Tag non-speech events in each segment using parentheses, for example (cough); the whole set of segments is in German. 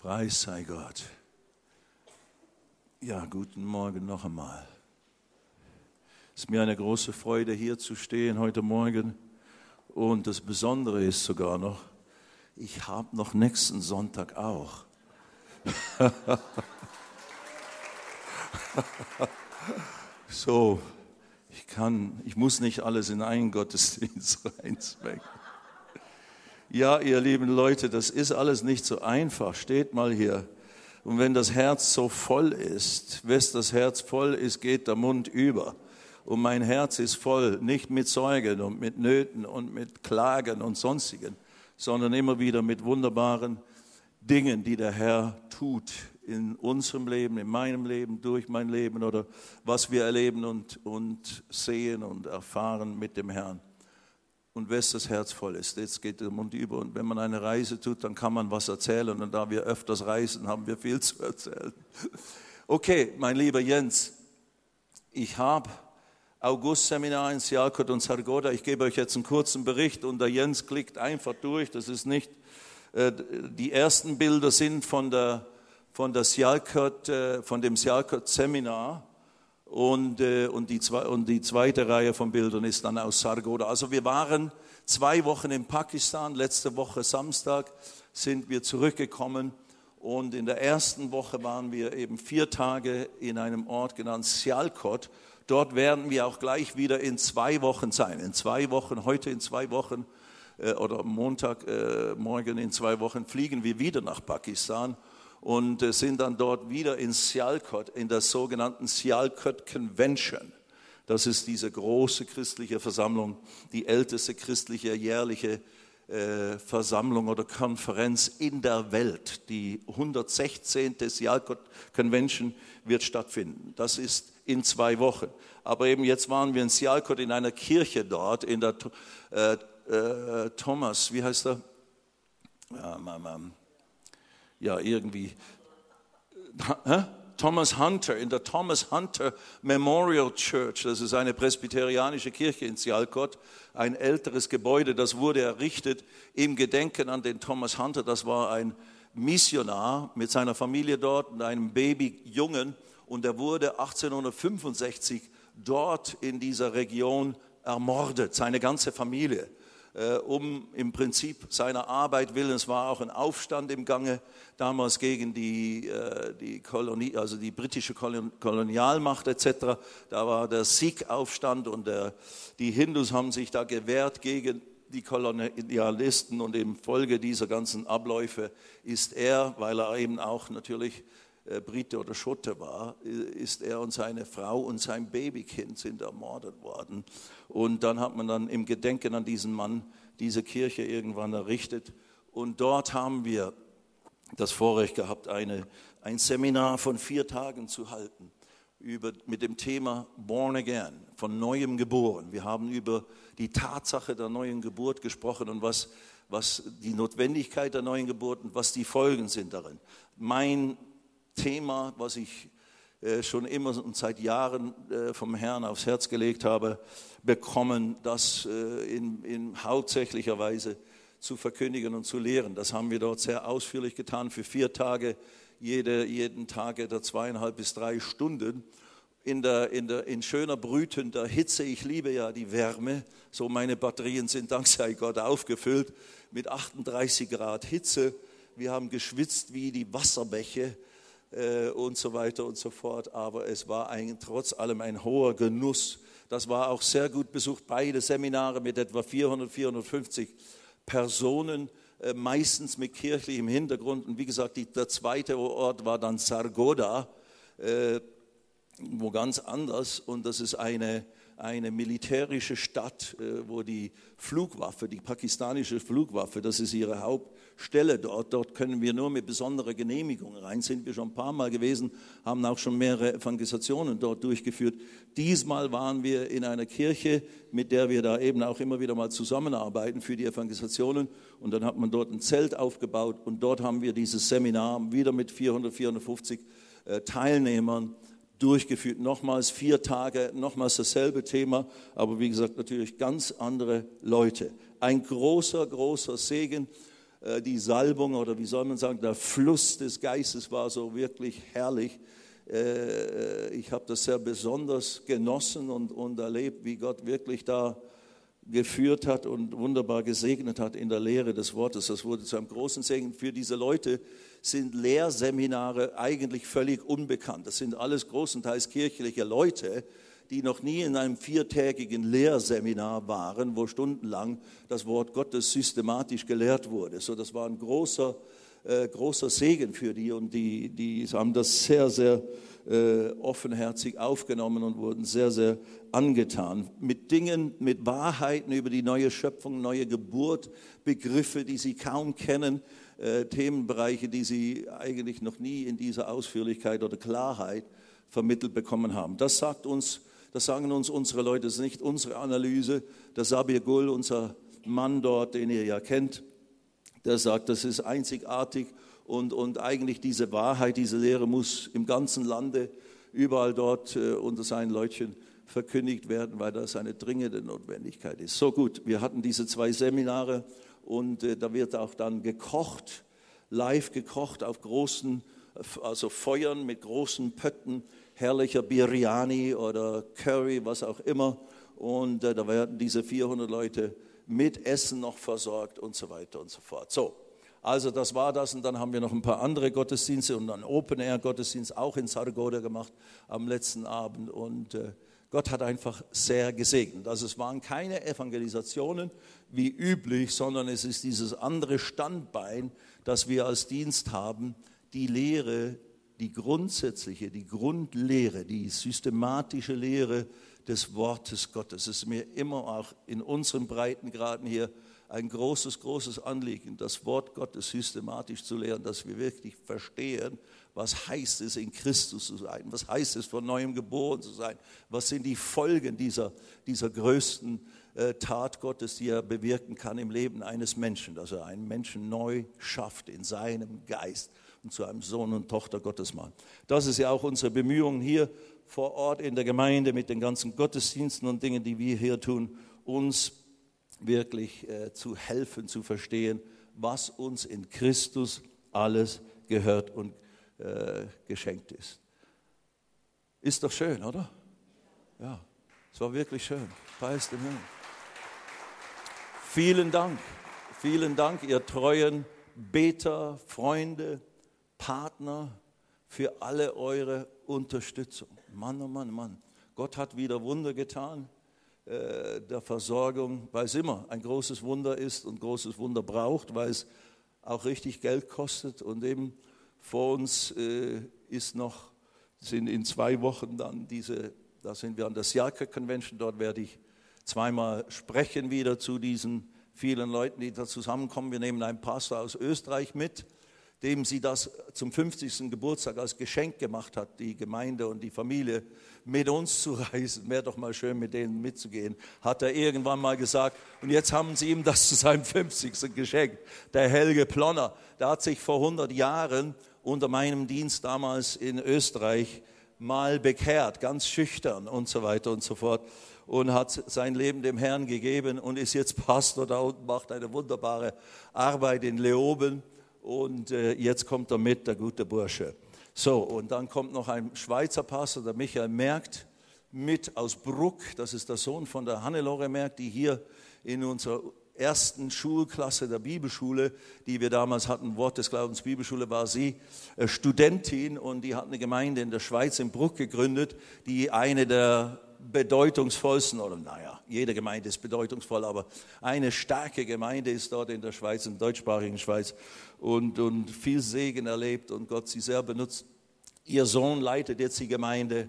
Preis sei Gott. Ja, guten Morgen noch einmal. Es ist mir eine große Freude, hier zu stehen heute Morgen. Und das Besondere ist sogar noch, ich habe noch nächsten Sonntag auch. (laughs) so, ich kann, ich muss nicht alles in einen Gottesdienst (laughs) reinzwängen. Ja, ihr lieben Leute, das ist alles nicht so einfach. Steht mal hier. Und wenn das Herz so voll ist, wenn das Herz voll ist, geht der Mund über. Und mein Herz ist voll, nicht mit Sorgen und mit Nöten und mit Klagen und sonstigen, sondern immer wieder mit wunderbaren Dingen, die der Herr tut in unserem Leben, in meinem Leben, durch mein Leben oder was wir erleben und, und sehen und erfahren mit dem Herrn und wes das Herz voll ist. Jetzt geht der Mund über. Und wenn man eine Reise tut, dann kann man was erzählen. Und da wir öfters reisen, haben wir viel (laughs) zu erzählen. Okay, mein lieber Jens, ich habe August-Seminar in Sialkot und Sargoda. Ich gebe euch jetzt einen kurzen Bericht und der Jens klickt einfach durch. Das ist nicht, äh, die ersten Bilder sind von, der, von, der Sialkot, äh, von dem Sialkot-Seminar. Und, äh, und, die und die zweite Reihe von Bildern ist dann aus Sargoda. Also wir waren zwei Wochen in Pakistan. Letzte Woche Samstag sind wir zurückgekommen. Und in der ersten Woche waren wir eben vier Tage in einem Ort genannt Sialkot. Dort werden wir auch gleich wieder in zwei Wochen sein. In zwei Wochen, heute in zwei Wochen äh, oder Montag, äh, morgen in zwei Wochen fliegen wir wieder nach Pakistan und äh, sind dann dort wieder in Sialkot, in der sogenannten Sialkot Convention. Das ist diese große christliche Versammlung, die älteste christliche jährliche äh, Versammlung oder Konferenz in der Welt. Die 116. Sialkot Convention wird stattfinden. Das ist in zwei Wochen. Aber eben jetzt waren wir in Sialkot in einer Kirche dort, in der äh, äh, Thomas, wie heißt er? Ja, ja irgendwie Thomas Hunter, in der Thomas Hunter Memorial Church, das ist eine presbyterianische Kirche in Sialkot, ein älteres Gebäude, das wurde errichtet im Gedenken an den Thomas Hunter, das war ein Missionar mit seiner Familie dort und einem Babyjungen und er wurde 1865 dort in dieser Region ermordet, seine ganze Familie. Äh, um im Prinzip seiner Arbeit willen. Es war auch ein Aufstand im Gange damals gegen die, äh, die, Kolonie, also die britische Kolonialmacht etc. Da war der Sikh-Aufstand und der, die Hindus haben sich da gewehrt gegen die Kolonialisten und im Folge dieser ganzen Abläufe ist er, weil er eben auch natürlich Brite oder Schotte war, ist er und seine Frau und sein Babykind sind ermordet worden. Und dann hat man dann im Gedenken an diesen Mann diese Kirche irgendwann errichtet. Und dort haben wir das Vorrecht gehabt, eine, ein Seminar von vier Tagen zu halten über, mit dem Thema Born Again, von neuem geboren. Wir haben über die Tatsache der neuen Geburt gesprochen und was, was die Notwendigkeit der neuen Geburt und was die Folgen sind darin. Mein Thema, was ich äh, schon immer und seit Jahren äh, vom Herrn aufs Herz gelegt habe, bekommen, das äh, in, in hauptsächlicher Weise zu verkündigen und zu lehren. Das haben wir dort sehr ausführlich getan für vier Tage, jede, jeden Tag etwa zweieinhalb bis drei Stunden. In, der, in, der, in schöner brütender Hitze, ich liebe ja die Wärme, so meine Batterien sind dank sei Gott aufgefüllt mit 38 Grad Hitze. Wir haben geschwitzt wie die Wasserbäche und so weiter und so fort. Aber es war ein, trotz allem ein hoher Genuss. Das war auch sehr gut besucht, beide Seminare mit etwa 400, 450 Personen, äh, meistens mit kirchlichem Hintergrund. Und wie gesagt, die, der zweite Ort war dann Sargoda, äh, wo ganz anders. Und das ist eine, eine militärische Stadt, äh, wo die Flugwaffe, die pakistanische Flugwaffe, das ist ihre Hauptstelle dort. Dort können wir nur mit besonderer Genehmigung rein. Sind wir schon ein paar Mal gewesen, haben auch schon mehrere Evangelisationen dort durchgeführt. Diesmal waren wir in einer Kirche, mit der wir da eben auch immer wieder mal zusammenarbeiten für die Evangelisationen. Und dann hat man dort ein Zelt aufgebaut und dort haben wir dieses Seminar wieder mit 400, 450 äh, Teilnehmern durchgeführt. Nochmals vier Tage, nochmals dasselbe Thema, aber wie gesagt natürlich ganz andere Leute. Ein großer, großer Segen. Äh, die Salbung oder wie soll man sagen, der Fluss des Geistes war so wirklich herrlich. Äh, ich habe das sehr besonders genossen und, und erlebt, wie Gott wirklich da geführt hat und wunderbar gesegnet hat in der Lehre des Wortes. Das wurde zu einem großen Segen. Für diese Leute sind Lehrseminare eigentlich völlig unbekannt. Das sind alles großenteils kirchliche Leute, die noch nie in einem viertägigen Lehrseminar waren, wo stundenlang das Wort Gottes systematisch gelehrt wurde. So, das war ein großer, äh, großer Segen für die und die, die haben das sehr, sehr äh, offenherzig aufgenommen und wurden sehr, sehr angetan. Mit Dingen, mit Wahrheiten über die neue Schöpfung, neue Geburt, Begriffe, die sie kaum kennen, äh, Themenbereiche, die sie eigentlich noch nie in dieser Ausführlichkeit oder Klarheit vermittelt bekommen haben. Das sagt uns das sagen uns unsere Leute, das ist nicht unsere Analyse. Der Sabir Gul, unser Mann dort, den ihr ja kennt, der sagt, das ist einzigartig und, und eigentlich diese Wahrheit, diese Lehre muss im ganzen Lande, überall dort äh, unter seinen Leutchen verkündigt werden, weil das eine dringende Notwendigkeit ist. So gut, wir hatten diese zwei Seminare und äh, da wird auch dann gekocht, live gekocht auf großen, also Feuern mit großen Pötten herrlicher Biryani oder Curry, was auch immer. Und äh, da werden diese 400 Leute mit Essen noch versorgt und so weiter und so fort. So, also das war das und dann haben wir noch ein paar andere Gottesdienste und einen Open-Air-Gottesdienst auch in Sargoda gemacht am letzten Abend und äh, Gott hat einfach sehr gesegnet. Also es waren keine Evangelisationen wie üblich, sondern es ist dieses andere Standbein, das wir als Dienst haben, die Lehre die grundsätzliche, die Grundlehre, die systematische Lehre des Wortes Gottes. Es ist mir immer auch in unseren Breitengraden hier ein großes, großes Anliegen, das Wort Gottes systematisch zu lehren, dass wir wirklich verstehen, was heißt es, in Christus zu sein, was heißt es, von neuem geboren zu sein, was sind die Folgen dieser, dieser größten äh, Tat Gottes, die er bewirken kann im Leben eines Menschen, dass er einen Menschen neu schafft in seinem Geist und zu einem Sohn und Tochter Gottes machen. Das ist ja auch unsere Bemühung hier vor Ort in der Gemeinde mit den ganzen Gottesdiensten und Dingen, die wir hier tun, uns wirklich äh, zu helfen, zu verstehen, was uns in Christus alles gehört und äh, geschenkt ist. Ist doch schön, oder? Ja, es war wirklich schön. Preis dem Herrn. Vielen Dank, vielen Dank, ihr treuen Beter, Freunde, Partner für alle eure Unterstützung. Mann, oh Mann, Mann. Gott hat wieder Wunder getan äh, der Versorgung, weil es immer ein großes Wunder ist und großes Wunder braucht, weil es auch richtig Geld kostet. Und eben vor uns äh, ist noch, sind in zwei Wochen dann diese, da sind wir an der Siaka Convention, dort werde ich zweimal sprechen wieder zu diesen vielen Leuten, die da zusammenkommen. Wir nehmen einen Pastor aus Österreich mit dem sie das zum 50. Geburtstag als Geschenk gemacht hat, die Gemeinde und die Familie, mit uns zu (laughs) reisen. Wäre doch mal schön, mit denen mitzugehen, hat er irgendwann mal gesagt. Und jetzt haben sie ihm das zu seinem 50. geschenkt. Der Helge Plonner, der hat sich vor 100 Jahren unter meinem Dienst damals in Österreich mal bekehrt, ganz schüchtern und so weiter und so fort und hat sein Leben dem Herrn gegeben und ist jetzt Pastor da und macht eine wunderbare Arbeit in Leoben und äh, jetzt kommt er mit, der gute Bursche. So, und dann kommt noch ein Schweizer Pastor, der Michael Merkt, mit aus Bruck, das ist der Sohn von der Hannelore Merkt, die hier in unserer ersten Schulklasse der Bibelschule, die wir damals hatten, Wort des Glaubens Bibelschule, war sie äh, Studentin und die hat eine Gemeinde in der Schweiz in Bruck gegründet, die eine der bedeutungsvollsten, oder naja, jede Gemeinde ist bedeutungsvoll, aber eine starke Gemeinde ist dort in der Schweiz, in der deutschsprachigen Schweiz und, und viel Segen erlebt und Gott sie sehr benutzt. Ihr Sohn leitet jetzt die Gemeinde.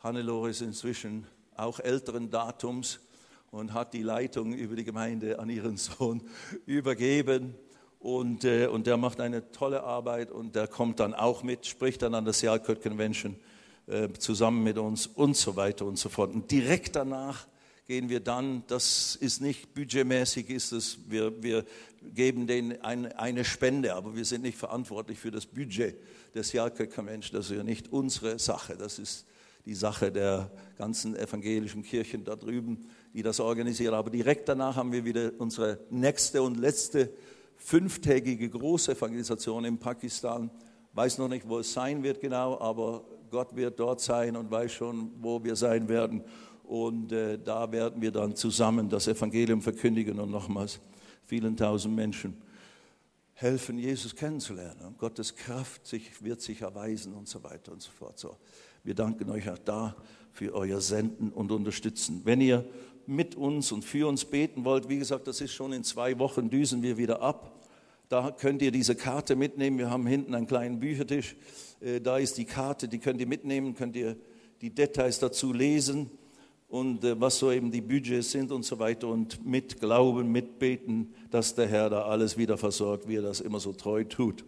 Hannelore ist inzwischen auch älteren Datums und hat die Leitung über die Gemeinde an ihren Sohn (laughs) übergeben. Und, äh, und der macht eine tolle Arbeit und der kommt dann auch mit, spricht dann an der Sealcott Convention äh, zusammen mit uns und so weiter und so fort. Und direkt danach gehen wir dann, das ist nicht budgetmäßig, ist es, wir, wir geben denen ein, eine Spende, aber wir sind nicht verantwortlich für das Budget des Jalke Convention, das ist ja nicht unsere Sache, das ist die Sache der ganzen evangelischen Kirchen da drüben, die das organisieren. Aber direkt danach haben wir wieder unsere nächste und letzte fünftägige Großevangelisation in Pakistan. Weiß noch nicht, wo es sein wird genau, aber Gott wird dort sein und weiß schon, wo wir sein werden. Und äh, da werden wir dann zusammen das Evangelium verkündigen und nochmals vielen tausend Menschen helfen, Jesus kennenzulernen. Und Gottes Kraft sich, wird sich erweisen und so weiter und so fort. So, wir danken euch auch da für euer Senden und Unterstützen. Wenn ihr mit uns und für uns beten wollt, wie gesagt, das ist schon in zwei Wochen, düsen wir wieder ab. Da könnt ihr diese Karte mitnehmen. Wir haben hinten einen kleinen Büchertisch. Äh, da ist die Karte, die könnt ihr mitnehmen, könnt ihr die Details dazu lesen und äh, was so eben die Budgets sind und so weiter und mit Glauben, mitbeten, dass der Herr da alles wieder versorgt, wie er das immer so treu tut.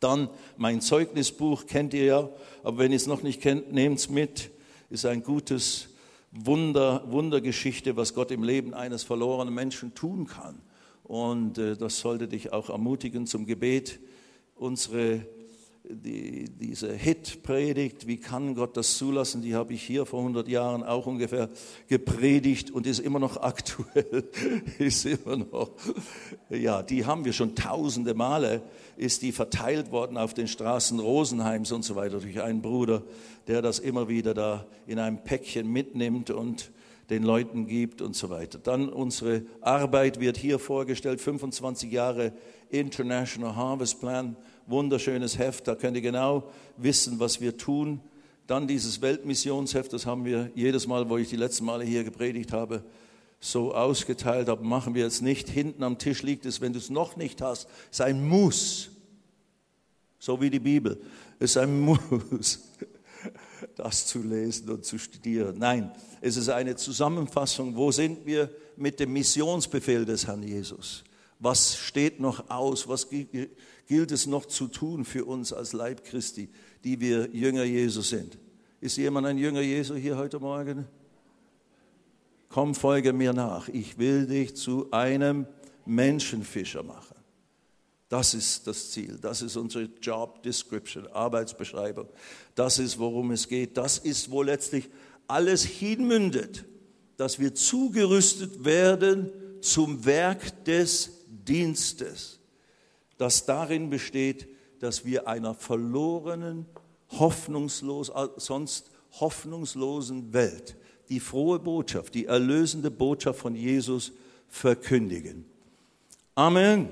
Dann mein Zeugnisbuch kennt ihr ja, aber wenn ihr es noch nicht kennt, nehmt es mit. Ist ein gutes Wunder, Wundergeschichte, was Gott im Leben eines verlorenen Menschen tun kann. Und äh, das sollte dich auch ermutigen zum Gebet. Unsere die, diese Hit-Predigt, wie kann Gott das zulassen, die habe ich hier vor 100 Jahren auch ungefähr gepredigt und ist immer noch (laughs) aktuell, ist immer noch, ja, die haben wir schon tausende Male, ist die verteilt worden auf den Straßen Rosenheims und so weiter durch einen Bruder, der das immer wieder da in einem Päckchen mitnimmt und den Leuten gibt und so weiter. Dann unsere Arbeit wird hier vorgestellt, 25 Jahre International Harvest Plan, wunderschönes Heft, da könnt ihr genau wissen, was wir tun. Dann dieses Weltmissionsheft, das haben wir jedes Mal, wo ich die letzten Male hier gepredigt habe, so ausgeteilt, aber machen wir jetzt nicht. Hinten am Tisch liegt es, wenn du es noch nicht hast, ist ein Muss. So wie die Bibel. Es ist ein (laughs) Muss, das zu lesen und zu studieren. Nein, es ist eine Zusammenfassung. Wo sind wir mit dem Missionsbefehl des Herrn Jesus? Was steht noch aus? Was gilt es noch zu tun für uns als Leib Christi, die wir Jünger Jesu sind? Ist jemand ein Jünger Jesu hier heute Morgen? Komm, folge mir nach. Ich will dich zu einem Menschenfischer machen. Das ist das Ziel. Das ist unsere Job Description, Arbeitsbeschreibung. Das ist, worum es geht. Das ist, wo letztlich alles hinmündet, dass wir zugerüstet werden zum Werk des Dienstes das darin besteht, dass wir einer verlorenen, hoffnungslos, sonst hoffnungslosen Welt die frohe Botschaft, die erlösende Botschaft von Jesus verkündigen. Amen.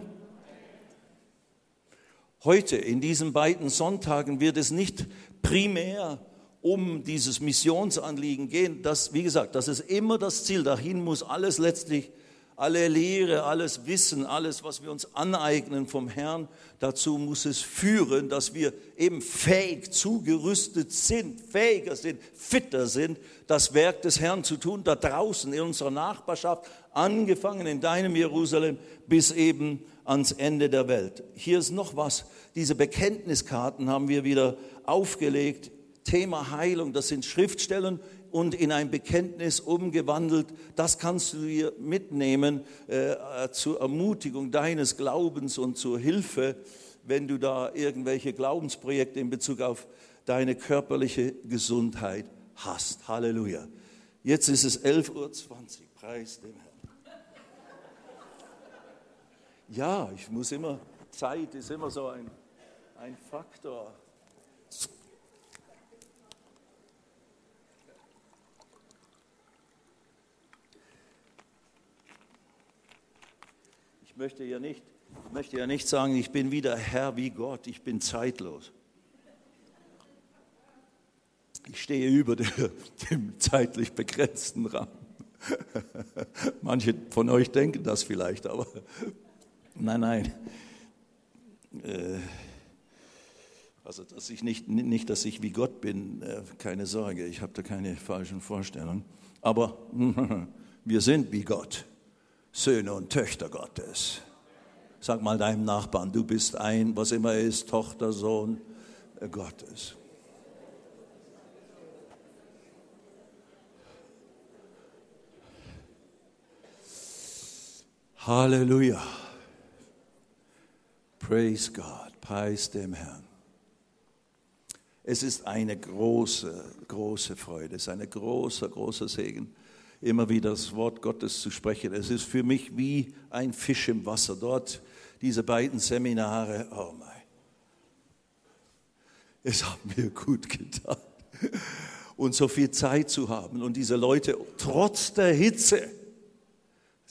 Heute, in diesen beiden Sonntagen, wird es nicht primär um dieses Missionsanliegen gehen. Das, wie gesagt, das ist immer das Ziel. Dahin muss alles letztlich alle Lehre, alles Wissen, alles, was wir uns aneignen vom Herrn, dazu muss es führen, dass wir eben fähig zugerüstet sind, fähiger sind, fitter sind, das Werk des Herrn zu tun, da draußen in unserer Nachbarschaft, angefangen in deinem Jerusalem bis eben ans Ende der Welt. Hier ist noch was, diese Bekenntniskarten haben wir wieder aufgelegt. Thema Heilung, das sind Schriftstellen und in ein Bekenntnis umgewandelt. Das kannst du dir mitnehmen äh, zur Ermutigung deines Glaubens und zur Hilfe, wenn du da irgendwelche Glaubensprojekte in Bezug auf deine körperliche Gesundheit hast. Halleluja. Jetzt ist es 11.20 Uhr. Preis dem Herrn. Ja, ich muss immer, Zeit ist immer so ein, ein Faktor. Möchte ja nicht, möchte ja nicht sagen, ich bin wieder Herr wie Gott, ich bin zeitlos. Ich stehe über dem zeitlich begrenzten Rahmen. (laughs) Manche von euch denken das vielleicht, aber nein, nein. Äh, also, dass ich nicht, nicht, dass ich wie Gott bin, äh, keine Sorge, ich habe da keine falschen Vorstellungen. Aber (laughs) wir sind wie Gott. Söhne und Töchter Gottes. Sag mal deinem Nachbarn, du bist ein, was immer ist, Tochter, Sohn Gottes. Halleluja. Praise God. Preis dem Herrn. Es ist eine große, große Freude, es ist ein großer, großer Segen immer wieder das Wort Gottes zu sprechen. Es ist für mich wie ein Fisch im Wasser. Dort diese beiden Seminare, oh mein, es hat mir gut getan. Und so viel Zeit zu haben und diese Leute trotz der Hitze,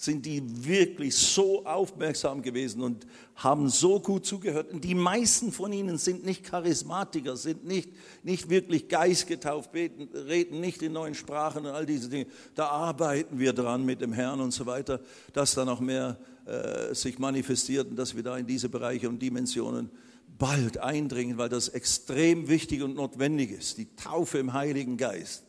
sind die wirklich so aufmerksam gewesen und haben so gut zugehört. Und die meisten von ihnen sind nicht Charismatiker, sind nicht, nicht wirklich geistgetauft, beten, reden nicht in neuen Sprachen und all diese Dinge. Da arbeiten wir dran mit dem Herrn und so weiter, dass da noch mehr äh, sich manifestiert und dass wir da in diese Bereiche und Dimensionen bald eindringen, weil das extrem wichtig und notwendig ist. Die Taufe im Heiligen Geist.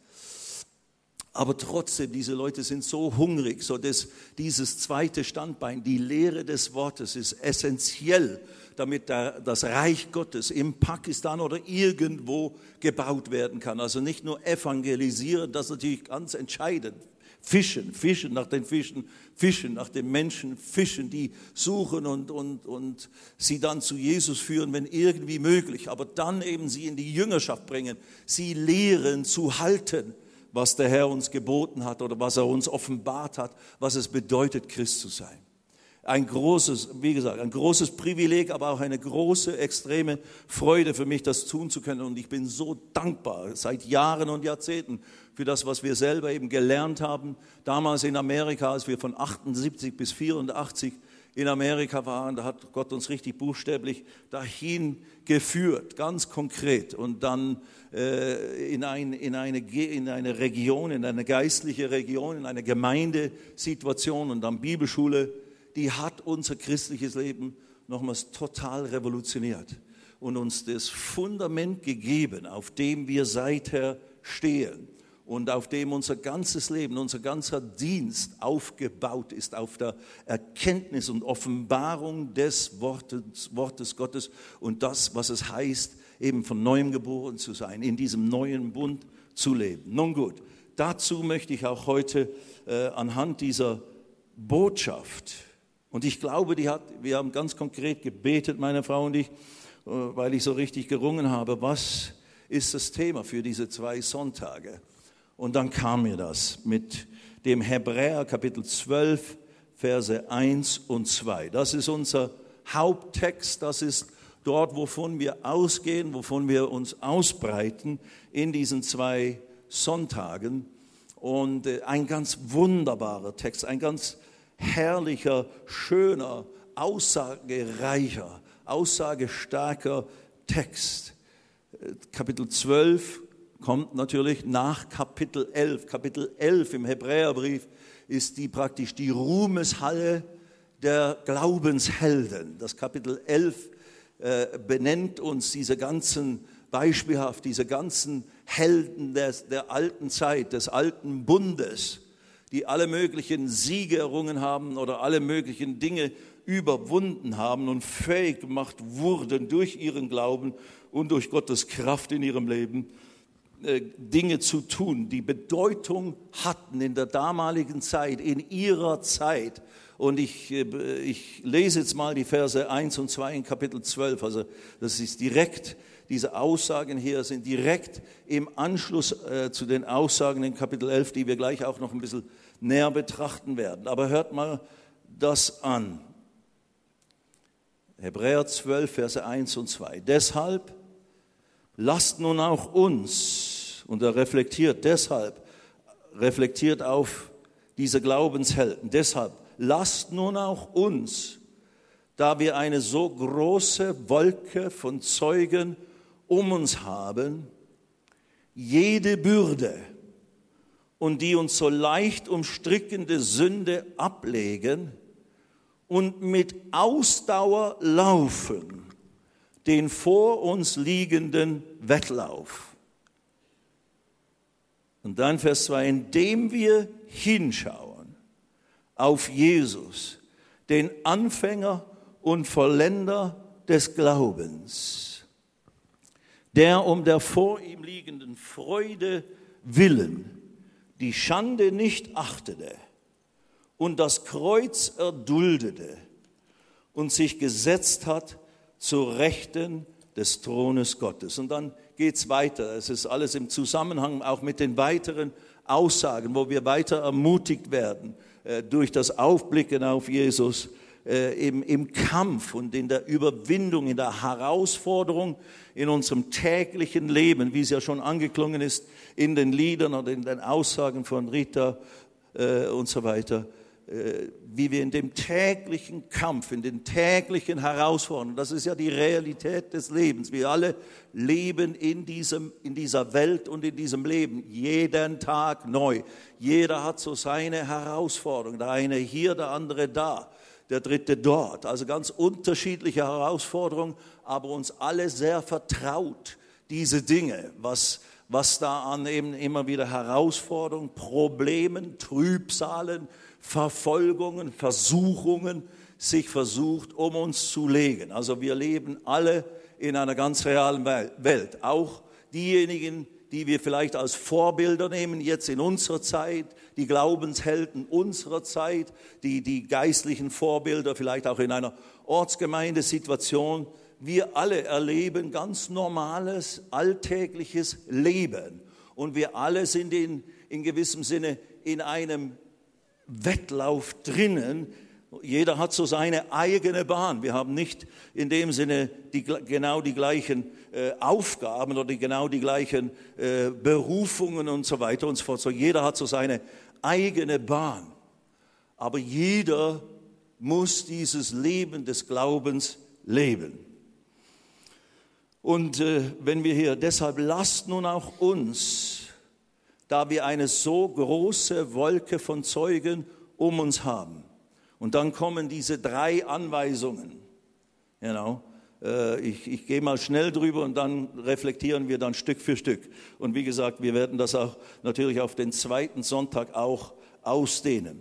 Aber trotzdem, diese Leute sind so hungrig, so dass dieses zweite Standbein, die Lehre des Wortes, ist essentiell, damit das Reich Gottes im Pakistan oder irgendwo gebaut werden kann. Also nicht nur evangelisieren, das ist natürlich ganz entscheidend. Fischen, fischen nach den Fischen, fischen nach den Menschen, fischen, die suchen und, und, und sie dann zu Jesus führen, wenn irgendwie möglich. Aber dann eben sie in die Jüngerschaft bringen, sie lehren zu halten was der Herr uns geboten hat oder was er uns offenbart hat, was es bedeutet, Christ zu sein. Ein großes, wie gesagt, ein großes Privileg, aber auch eine große, extreme Freude für mich, das tun zu können. Und ich bin so dankbar seit Jahren und Jahrzehnten für das, was wir selber eben gelernt haben. Damals in Amerika, als wir von 78 bis 84 in Amerika waren, da hat Gott uns richtig buchstäblich dahin geführt, ganz konkret. Und dann äh, in, ein, in, eine, in eine Region, in eine geistliche Region, in eine Gemeindesituation und dann Bibelschule, die hat unser christliches Leben nochmals total revolutioniert und uns das Fundament gegeben, auf dem wir seither stehen und auf dem unser ganzes Leben, unser ganzer Dienst aufgebaut ist, auf der Erkenntnis und Offenbarung des Wortes, Wortes Gottes und das, was es heißt, eben von neuem geboren zu sein, in diesem neuen Bund zu leben. Nun gut, dazu möchte ich auch heute äh, anhand dieser Botschaft, und ich glaube, die hat, wir haben ganz konkret gebetet, meine Frau und ich, äh, weil ich so richtig gerungen habe, was ist das Thema für diese zwei Sonntage? Und dann kam mir das mit dem Hebräer Kapitel 12, Verse 1 und 2. Das ist unser Haupttext, das ist dort, wovon wir ausgehen, wovon wir uns ausbreiten in diesen zwei Sonntagen. Und äh, ein ganz wunderbarer Text, ein ganz herrlicher, schöner, aussagereicher, aussagestarker Text. Äh, Kapitel 12 kommt natürlich nach Kapitel 11. Kapitel 11 im Hebräerbrief ist die praktisch die Ruhmeshalle der Glaubenshelden. Das Kapitel 11 äh, benennt uns diese ganzen beispielhaft, diese ganzen Helden des, der alten Zeit, des alten Bundes, die alle möglichen Siege errungen haben oder alle möglichen Dinge überwunden haben und fähig gemacht wurden durch ihren Glauben und durch Gottes Kraft in ihrem Leben Dinge zu tun, die Bedeutung hatten in der damaligen Zeit, in ihrer Zeit. Und ich, äh, ich lese jetzt mal die Verse 1 und 2 in Kapitel 12. Also das ist direkt, diese Aussagen hier sind direkt im Anschluss äh, zu den Aussagen in Kapitel 11, die wir gleich auch noch ein bisschen näher betrachten werden. Aber hört mal das an. Hebräer 12, Verse 1 und 2. Deshalb lasst nun auch uns, und er reflektiert deshalb, reflektiert auf diese Glaubenshelden. Deshalb lasst nun auch uns, da wir eine so große Wolke von Zeugen um uns haben, jede Bürde und die uns so leicht umstrickende Sünde ablegen und mit Ausdauer laufen den vor uns liegenden Wettlauf und dann Vers 2, indem wir hinschauen auf Jesus, den Anfänger und Vollender des Glaubens, der um der vor ihm liegenden Freude willen die Schande nicht achtete und das Kreuz erduldete und sich gesetzt hat zur Rechten des Thrones Gottes. Und dann geht es weiter. Es ist alles im Zusammenhang auch mit den weiteren Aussagen, wo wir weiter ermutigt werden äh, durch das Aufblicken auf Jesus, äh, im, im Kampf und in der Überwindung, in der Herausforderung in unserem täglichen Leben, wie es ja schon angeklungen ist in den Liedern oder in den Aussagen von Rita äh, und so weiter, wie wir in dem täglichen Kampf, in den täglichen Herausforderungen, das ist ja die Realität des Lebens, wir alle leben in, diesem, in dieser Welt und in diesem Leben, jeden Tag neu. Jeder hat so seine Herausforderung, der eine hier, der andere da der dritte dort. Also ganz unterschiedliche Herausforderungen, aber uns alle sehr vertraut, diese Dinge, was, was da an eben immer wieder Herausforderungen, Problemen, Trübsalen, Verfolgungen, Versuchungen sich versucht, um uns zu legen. Also wir leben alle in einer ganz realen Welt. Auch diejenigen, die wir vielleicht als Vorbilder nehmen, jetzt in unserer Zeit, die Glaubenshelden unserer Zeit, die, die geistlichen Vorbilder, vielleicht auch in einer Ortsgemeindesituation. Wir alle erleben ganz normales, alltägliches Leben. Und wir alle sind in, in gewissem Sinne in einem Wettlauf drinnen, jeder hat so seine eigene Bahn. Wir haben nicht in dem Sinne die, genau die gleichen äh, Aufgaben oder genau die gleichen äh, Berufungen und so weiter und so fort. So jeder hat so seine eigene Bahn. Aber jeder muss dieses Leben des Glaubens leben. Und äh, wenn wir hier, deshalb lasst nun auch uns, da wir eine so große Wolke von Zeugen um uns haben, und dann kommen diese drei Anweisungen. Genau. Ich, ich gehe mal schnell drüber und dann reflektieren wir dann Stück für Stück. Und wie gesagt, wir werden das auch natürlich auf den zweiten Sonntag auch ausdehnen.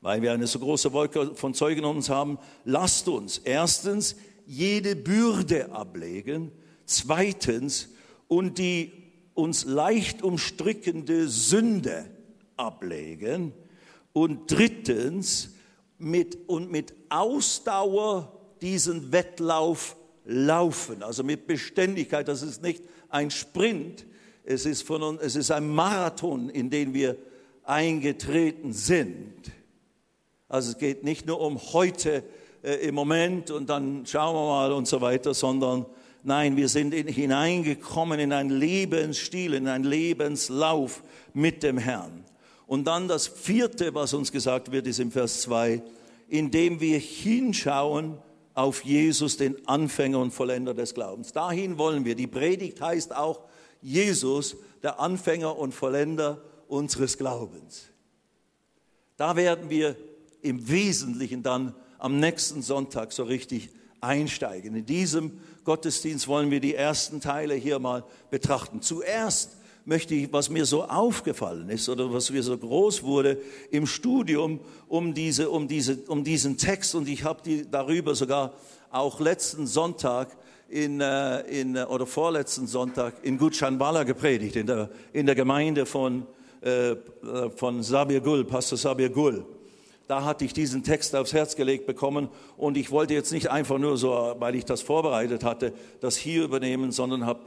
Weil wir eine so große Wolke von Zeugen um uns haben, lasst uns erstens jede Bürde ablegen, zweitens und die uns leicht umstrickende Sünde ablegen und drittens mit, und mit Ausdauer diesen Wettlauf laufen, also mit Beständigkeit. Das ist nicht ein Sprint, es ist, von es ist ein Marathon, in den wir eingetreten sind. Also es geht nicht nur um heute äh, im Moment und dann schauen wir mal und so weiter, sondern nein, wir sind in, hineingekommen in einen Lebensstil, in einen Lebenslauf mit dem Herrn. Und dann das vierte, was uns gesagt wird, ist im Vers 2, indem wir hinschauen auf Jesus, den Anfänger und Vollender des Glaubens. Dahin wollen wir. Die Predigt heißt auch Jesus, der Anfänger und Vollender unseres Glaubens. Da werden wir im Wesentlichen dann am nächsten Sonntag so richtig einsteigen. In diesem Gottesdienst wollen wir die ersten Teile hier mal betrachten. Zuerst möchte ich, was mir so aufgefallen ist oder was mir so groß wurde im Studium um, diese, um, diese, um diesen Text und ich habe die darüber sogar auch letzten Sonntag in, äh, in, äh, oder vorletzten Sonntag in Gutschanbala gepredigt, in der, in der Gemeinde von, äh, von Sabir Gul, Pastor Sabir Gul. Da hatte ich diesen Text aufs Herz gelegt bekommen und ich wollte jetzt nicht einfach nur so, weil ich das vorbereitet hatte, das hier übernehmen, sondern habe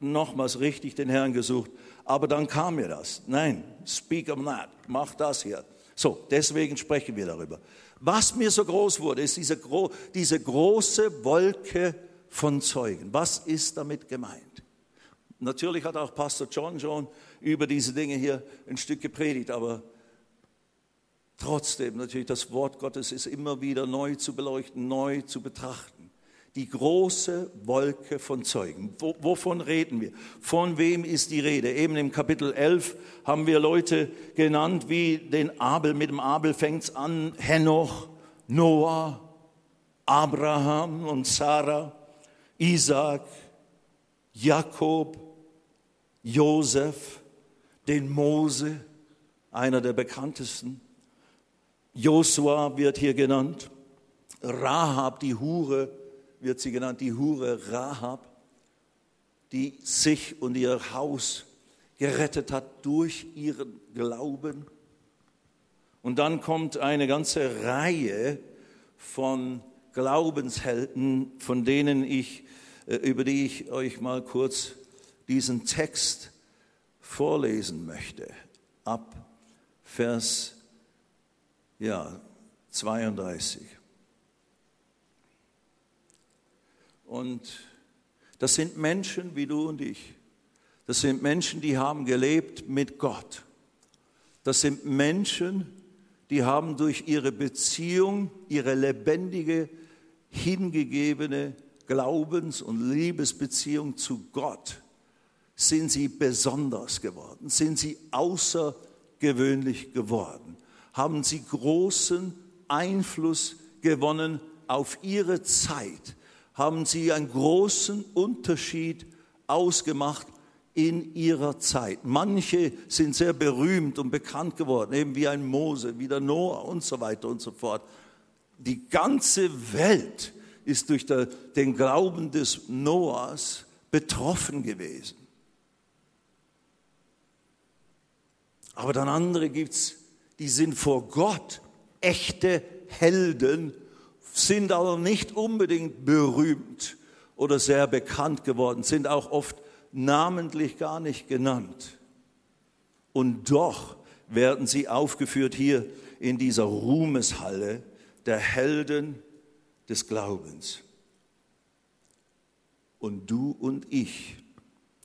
nochmals richtig den Herrn gesucht. Aber dann kam mir das. Nein, speak on that. Mach das hier. So, deswegen sprechen wir darüber. Was mir so groß wurde, ist diese, gro diese große Wolke von Zeugen. Was ist damit gemeint? Natürlich hat auch Pastor John schon über diese Dinge hier ein Stück gepredigt, aber trotzdem natürlich das Wort Gottes ist immer wieder neu zu beleuchten, neu zu betrachten die große Wolke von Zeugen. wovon reden wir? Von wem ist die Rede? Eben im Kapitel 11 haben wir Leute genannt wie den Abel. Mit dem Abel fängt es an. Henoch, Noah, Abraham und Sarah, Isaac, Jakob, Josef, den Mose, einer der bekanntesten. Josua wird hier genannt. Rahab, die Hure, wird sie genannt, die Hure Rahab, die sich und ihr Haus gerettet hat durch ihren Glauben. Und dann kommt eine ganze Reihe von Glaubenshelden, von denen ich, äh, über die ich euch mal kurz diesen Text vorlesen möchte. Ab Vers ja, 32. Und das sind Menschen wie du und ich. Das sind Menschen, die haben gelebt mit Gott. Das sind Menschen, die haben durch ihre Beziehung, ihre lebendige, hingegebene Glaubens- und Liebesbeziehung zu Gott, sind sie besonders geworden, sind sie außergewöhnlich geworden haben sie großen Einfluss gewonnen auf ihre Zeit, haben sie einen großen Unterschied ausgemacht in ihrer Zeit. Manche sind sehr berühmt und bekannt geworden, eben wie ein Mose, wie der Noah und so weiter und so fort. Die ganze Welt ist durch den Glauben des Noahs betroffen gewesen. Aber dann andere gibt es, die sind vor Gott echte Helden, sind aber nicht unbedingt berühmt oder sehr bekannt geworden, sind auch oft namentlich gar nicht genannt. Und doch werden sie aufgeführt hier in dieser Ruhmeshalle der Helden des Glaubens. Und du und ich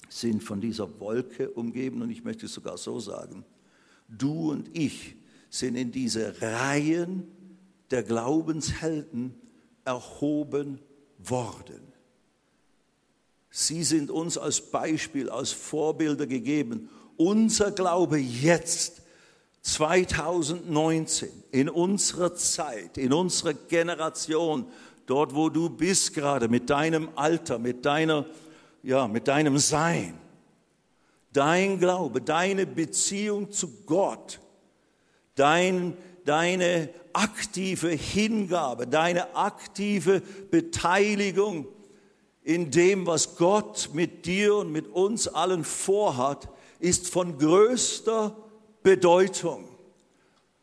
sind von dieser Wolke umgeben und ich möchte es sogar so sagen, du und ich sind in diese Reihen der Glaubenshelden erhoben worden. Sie sind uns als Beispiel, als Vorbilder gegeben. Unser Glaube jetzt, 2019, in unserer Zeit, in unserer Generation, dort wo du bist gerade, mit deinem Alter, mit deiner, ja, mit deinem Sein, dein Glaube, deine Beziehung zu Gott, dein, deine aktive Hingabe, deine aktive Beteiligung in dem, was Gott mit dir und mit uns allen vorhat, ist von größter Bedeutung,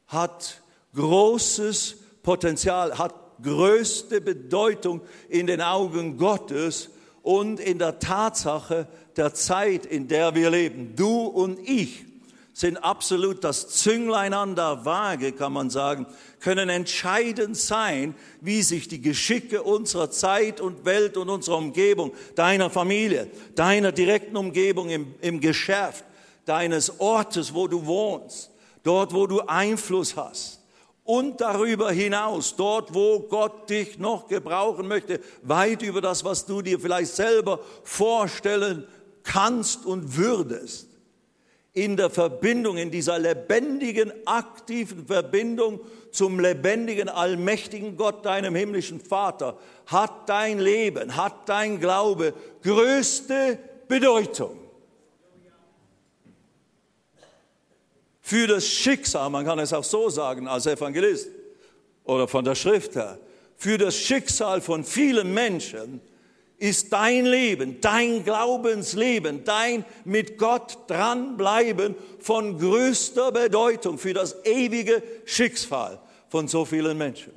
hat großes Potenzial, hat größte Bedeutung in den Augen Gottes und in der Tatsache der Zeit, in der wir leben. Du und ich sind absolut das Zünglein an der Waage, kann man sagen, können entscheidend sein, wie sich die Geschicke unserer Zeit und Welt und unserer Umgebung, deiner Familie, deiner direkten Umgebung im, im Geschäft, deines Ortes, wo du wohnst, dort, wo du Einfluss hast und darüber hinaus, dort, wo Gott dich noch gebrauchen möchte, weit über das, was du dir vielleicht selber vorstellen kannst und würdest in der Verbindung, in dieser lebendigen, aktiven Verbindung zum lebendigen, allmächtigen Gott, deinem himmlischen Vater, hat dein Leben, hat dein Glaube größte Bedeutung. Für das Schicksal, man kann es auch so sagen als Evangelist oder von der Schrift her, für das Schicksal von vielen Menschen ist dein Leben, dein Glaubensleben, dein mit Gott dranbleiben von größter Bedeutung für das ewige Schicksal von so vielen Menschen.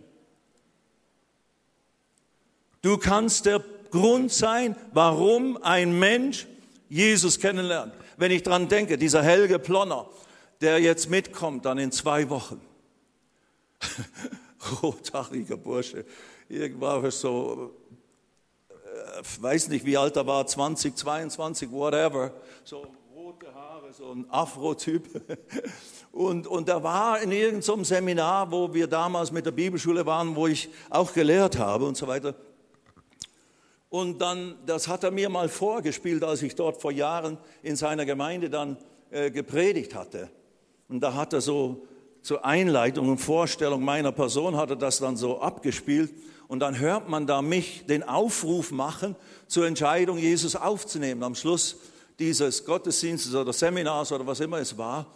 Du kannst der Grund sein, warum ein Mensch Jesus kennenlernt. Wenn ich dran denke, dieser Helge Plonner, der jetzt mitkommt, dann in zwei Wochen. (laughs) Rothaariger Bursche, irgendwann so weiß nicht, wie alt er war, 20, 22, whatever, so rote Haare, so ein Afro-Typ. (laughs) Und, und er war in irgendeinem Seminar, wo wir damals mit der Bibelschule waren, wo ich auch gelehrt habe und so weiter. Und dann, das hat er mir mal vorgespielt, als ich dort vor Jahren in seiner Gemeinde dann äh, gepredigt hatte. Und da hat er so zur Einleitung und Vorstellung meiner Person, hat er das dann so abgespielt. Und dann hört man da mich den Aufruf machen, zur Entscheidung, Jesus aufzunehmen. Am Schluss dieses Gottesdienstes oder Seminars oder was immer es war.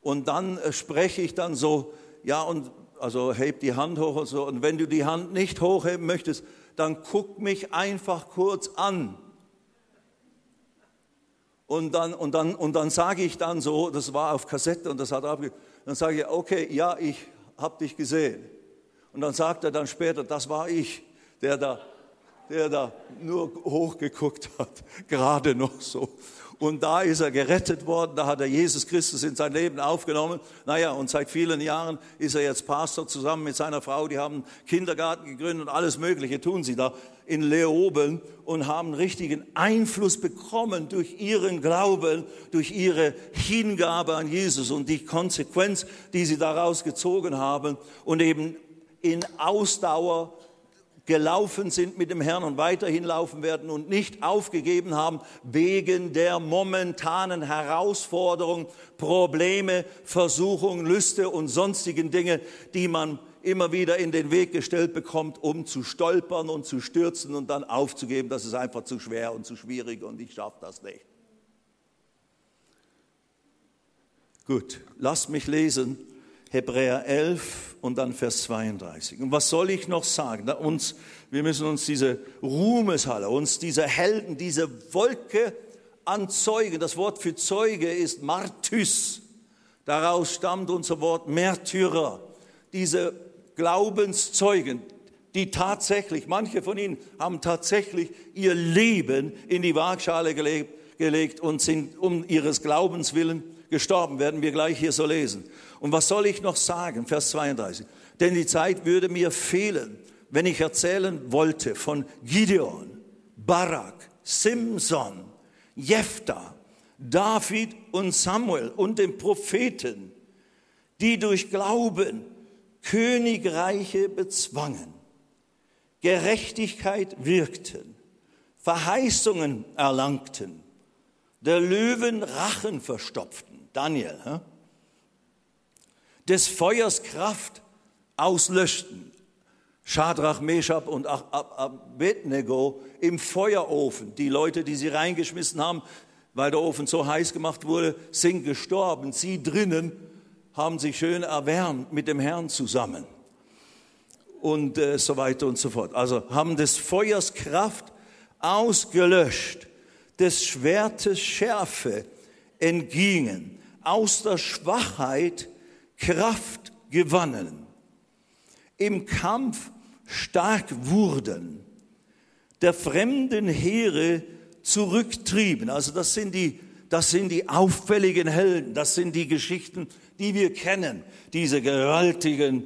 Und dann äh, spreche ich dann so, ja, und also heb die Hand hoch und so. Und wenn du die Hand nicht hochheben möchtest, dann guck mich einfach kurz an. Und dann, und dann, und dann sage ich dann so, das war auf Kassette und das hat abge... Dann sage ich, okay, ja, ich habe dich gesehen. Und dann sagt er dann später, das war ich, der da, der da nur hochgeguckt hat, (laughs) gerade noch so. Und da ist er gerettet worden, da hat er Jesus Christus in sein Leben aufgenommen. Naja, und seit vielen Jahren ist er jetzt Pastor zusammen mit seiner Frau. Die haben Kindergarten gegründet und alles Mögliche tun sie da in Leoben und haben richtigen Einfluss bekommen durch ihren Glauben, durch ihre Hingabe an Jesus und die Konsequenz, die sie daraus gezogen haben und eben in Ausdauer gelaufen sind mit dem Herrn und weiterhin laufen werden und nicht aufgegeben haben wegen der momentanen Herausforderungen, Probleme, Versuchungen, Lüste und sonstigen Dinge, die man immer wieder in den Weg gestellt bekommt, um zu stolpern und zu stürzen und dann aufzugeben, das ist einfach zu schwer und zu schwierig und ich schaffe das nicht. Gut, lasst mich lesen Hebräer 11 und dann Vers 32. Und was soll ich noch sagen? Da uns, wir müssen uns diese Ruhmeshalle, uns diese Helden, diese Wolke an Zeugen, das Wort für Zeuge ist Martys. Daraus stammt unser Wort Märtyrer. Diese Glaubenszeugen, die tatsächlich, manche von ihnen haben tatsächlich ihr Leben in die Waagschale gelegt, gelegt und sind um ihres Glaubens willen gestorben, werden wir gleich hier so lesen. Und was soll ich noch sagen? Vers 32. Denn die Zeit würde mir fehlen, wenn ich erzählen wollte von Gideon, Barak, Simson, Jephthah, David und Samuel und den Propheten, die durch Glauben Königreiche bezwangen, Gerechtigkeit wirkten, Verheißungen erlangten, der Löwen Rachen verstopften. Daniel, hä? des Feuers Kraft auslöschten. Schadrach, Meshach und Abednego im Feuerofen. Die Leute, die sie reingeschmissen haben, weil der Ofen so heiß gemacht wurde, sind gestorben. Sie drinnen haben sich schön erwärmt mit dem Herrn zusammen. Und äh, so weiter und so fort. Also haben des Feuers Kraft ausgelöscht, des Schwertes Schärfe entgingen, aus der Schwachheit Kraft gewannen, im Kampf stark wurden, der fremden Heere zurücktrieben. Also das sind die, das sind die auffälligen Helden, das sind die Geschichten, die wir kennen, diese gewaltigen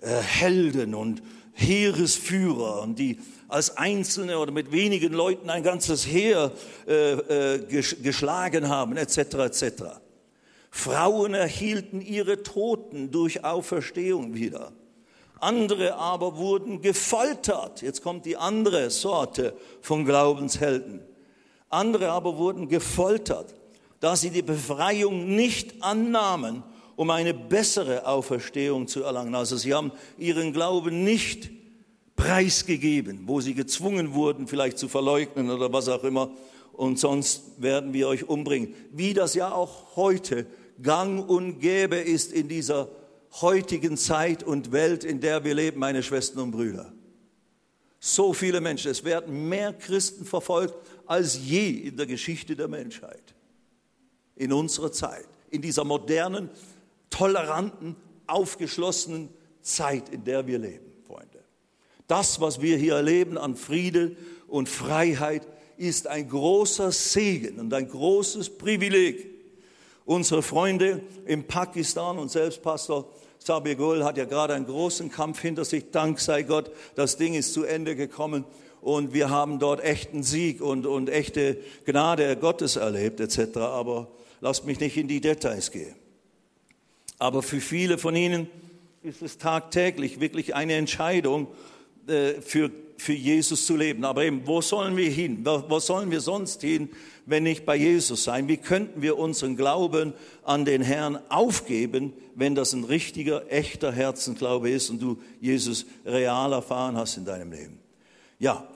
äh, Helden und Heeresführer und die als Einzelne oder mit wenigen Leuten ein ganzes Heer äh, äh, geschlagen haben, etc. etc. Frauen erhielten ihre Toten durch Auferstehung wieder. Andere aber wurden gefoltert. Jetzt kommt die andere Sorte von Glaubenshelden. Andere aber wurden gefoltert, da sie die Befreiung nicht annahmen, um eine bessere Auferstehung zu erlangen. Also sie haben ihren Glauben nicht preisgegeben, wo sie gezwungen wurden, vielleicht zu verleugnen oder was auch immer. Und sonst werden wir euch umbringen. Wie das ja auch heute gang und gäbe ist in dieser heutigen Zeit und Welt, in der wir leben, meine Schwestern und Brüder. So viele Menschen, es werden mehr Christen verfolgt als je in der Geschichte der Menschheit. In unserer Zeit, in dieser modernen, toleranten, aufgeschlossenen Zeit, in der wir leben, Freunde. Das, was wir hier erleben an Friede und Freiheit, ist ein großer Segen und ein großes Privileg unsere Freunde in Pakistan und selbst Pastor Sabigul hat ja gerade einen großen Kampf hinter sich. Dank sei Gott, das Ding ist zu Ende gekommen und wir haben dort echten Sieg und, und echte Gnade Gottes erlebt etc. Aber lasst mich nicht in die Details gehen. Aber für viele von Ihnen ist es tagtäglich wirklich eine Entscheidung äh, für, für Jesus zu leben. Aber eben, wo sollen wir hin? Wo sollen wir sonst hin, wenn nicht bei Jesus sein? Wie könnten wir unseren Glauben an den Herrn aufgeben, wenn das ein richtiger, echter Herzensglaube ist und du Jesus real erfahren hast in deinem Leben? Ja,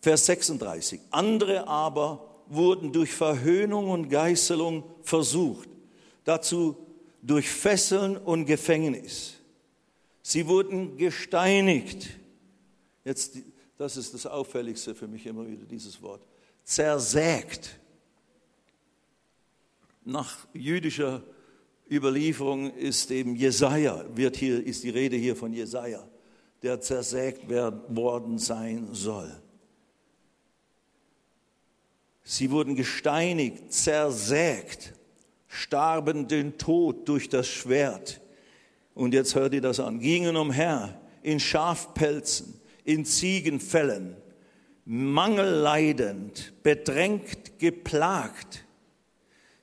Vers 36. Andere aber wurden durch Verhöhnung und Geißelung versucht, dazu durch Fesseln und Gefängnis. Sie wurden gesteinigt. Jetzt, das ist das Auffälligste für mich immer wieder, dieses Wort. Zersägt nach jüdischer Überlieferung ist eben Jesaja, wird hier, ist die Rede hier von Jesaja, der zersägt werden, worden sein soll. Sie wurden gesteinigt, zersägt, starben den Tod durch das Schwert. Und jetzt hört ihr das an, gingen umher in Schafpelzen, in Ziegenfällen, mangelleidend, bedrängt, geplagt.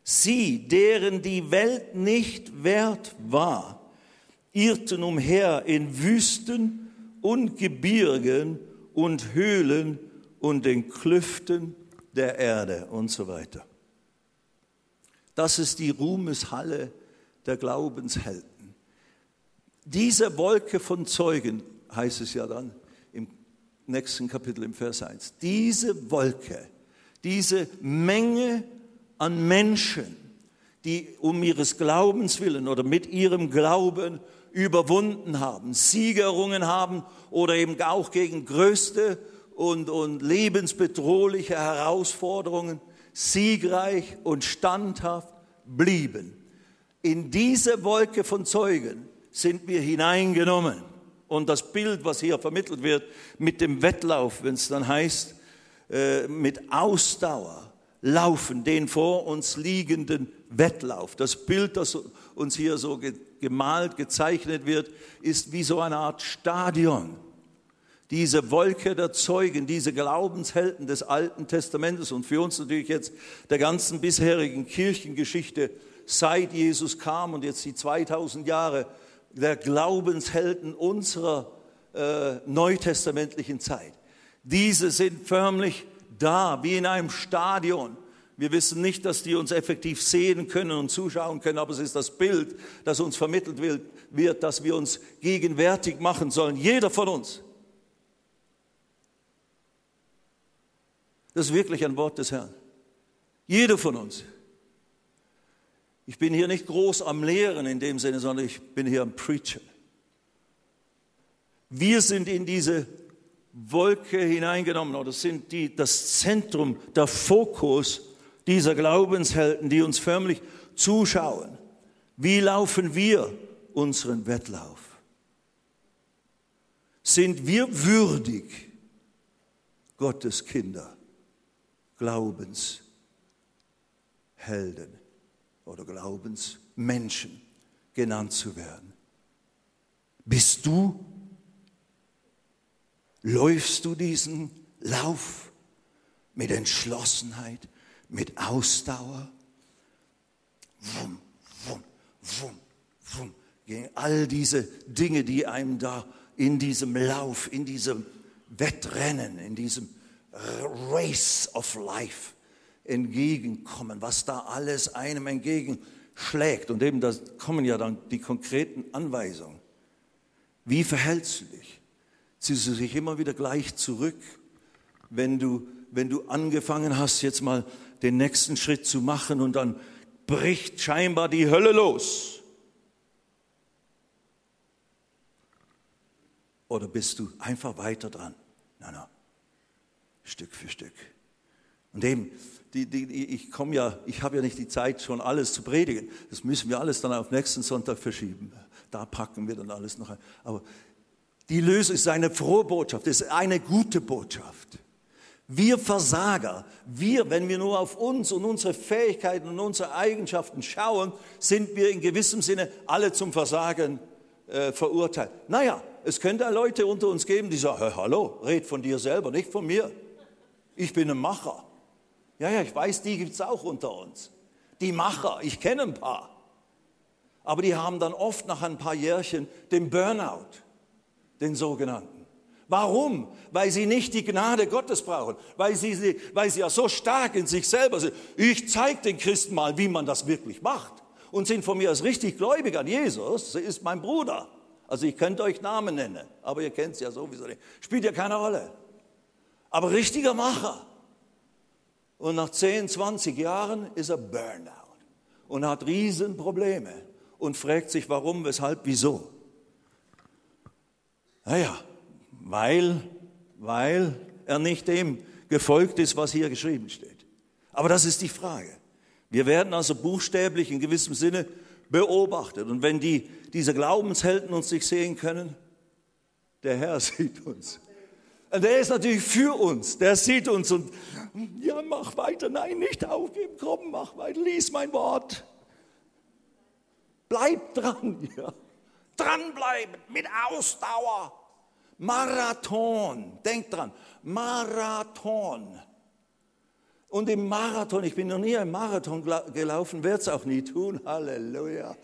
Sie, deren die Welt nicht wert war, irrten umher in Wüsten und Gebirgen und Höhlen und den Klüften der Erde und so weiter. Das ist die Ruhmeshalle der Glaubenshelden. Diese Wolke von Zeugen, heißt es ja dann nächsten Kapitel im Vers 1, diese Wolke, diese Menge an Menschen, die um ihres Glaubens willen oder mit ihrem Glauben überwunden haben, Siegerungen haben oder eben auch gegen größte und, und lebensbedrohliche Herausforderungen siegreich und standhaft blieben. In diese Wolke von Zeugen sind wir hineingenommen. Und das Bild, was hier vermittelt wird mit dem Wettlauf, wenn es dann heißt, äh, mit Ausdauer laufen, den vor uns liegenden Wettlauf. Das Bild, das uns hier so gemalt, gezeichnet wird, ist wie so eine Art Stadion. Diese Wolke der Zeugen, diese Glaubenshelden des Alten Testamentes und für uns natürlich jetzt der ganzen bisherigen Kirchengeschichte, seit Jesus kam und jetzt die 2000 Jahre der Glaubenshelden unserer äh, neutestamentlichen Zeit. Diese sind förmlich da, wie in einem Stadion. Wir wissen nicht, dass die uns effektiv sehen können und zuschauen können, aber es ist das Bild, das uns vermittelt wird, dass wir uns gegenwärtig machen sollen. Jeder von uns. Das ist wirklich ein Wort des Herrn. Jeder von uns. Ich bin hier nicht groß am Lehren in dem Sinne, sondern ich bin hier am Preachen. Wir sind in diese Wolke hineingenommen oder sind die, das Zentrum, der Fokus dieser Glaubenshelden, die uns förmlich zuschauen. Wie laufen wir unseren Wettlauf? Sind wir würdig, Gottes Kinder, Glaubenshelden? Oder Glaubensmenschen genannt zu werden. Bist du, läufst du diesen Lauf mit Entschlossenheit, mit Ausdauer? Wum, wum, wum, wum, gegen all diese Dinge, die einem da in diesem Lauf, in diesem Wettrennen, in diesem Race of Life entgegenkommen, was da alles einem entgegenschlägt. Und eben da kommen ja dann die konkreten Anweisungen. Wie verhältst du dich? Ziehst du dich immer wieder gleich zurück, wenn du, wenn du angefangen hast, jetzt mal den nächsten Schritt zu machen und dann bricht scheinbar die Hölle los? Oder bist du einfach weiter dran? Nein, nein, Stück für Stück. Und eben, die, die, ich komme ja, ich habe ja nicht die Zeit, schon alles zu predigen. Das müssen wir alles dann auf nächsten Sonntag verschieben. Da packen wir dann alles noch ein. Aber die Lösung ist eine frohe Botschaft, ist eine gute Botschaft. Wir Versager, wir, wenn wir nur auf uns und unsere Fähigkeiten und unsere Eigenschaften schauen, sind wir in gewissem Sinne alle zum Versagen äh, verurteilt. Naja, es könnte Leute unter uns geben, die sagen, hallo, red von dir selber, nicht von mir. Ich bin ein Macher. Ja, ja, ich weiß, die gibt es auch unter uns. Die Macher, ich kenne ein paar. Aber die haben dann oft nach ein paar Jährchen den Burnout, den sogenannten. Warum? Weil sie nicht die Gnade Gottes brauchen, weil sie, weil sie ja so stark in sich selber sind. Ich zeige den Christen mal, wie man das wirklich macht. Und sind von mir aus richtig gläubig an Jesus. Sie ist mein Bruder. Also ich könnte euch Namen nennen, aber ihr kennt es ja sowieso nicht. Spielt ja keine Rolle. Aber richtiger Macher. Und nach 10, 20 Jahren ist er Burnout und hat Riesenprobleme und fragt sich, warum, weshalb, wieso. Naja, weil, weil er nicht dem gefolgt ist, was hier geschrieben steht. Aber das ist die Frage. Wir werden also buchstäblich in gewissem Sinne beobachtet. Und wenn die, diese Glaubenshelden uns nicht sehen können, der Herr (laughs) sieht uns. Der ist natürlich für uns. Der sieht uns und ja, mach weiter. Nein, nicht aufgeben. Komm, mach weiter. Lies mein Wort. Bleib dran. (laughs) Ja. Dranbleiben mit Ausdauer. Marathon. Denk dran. Marathon. Und im Marathon, ich bin noch nie im Marathon gelaufen, werde es auch nie tun. Halleluja.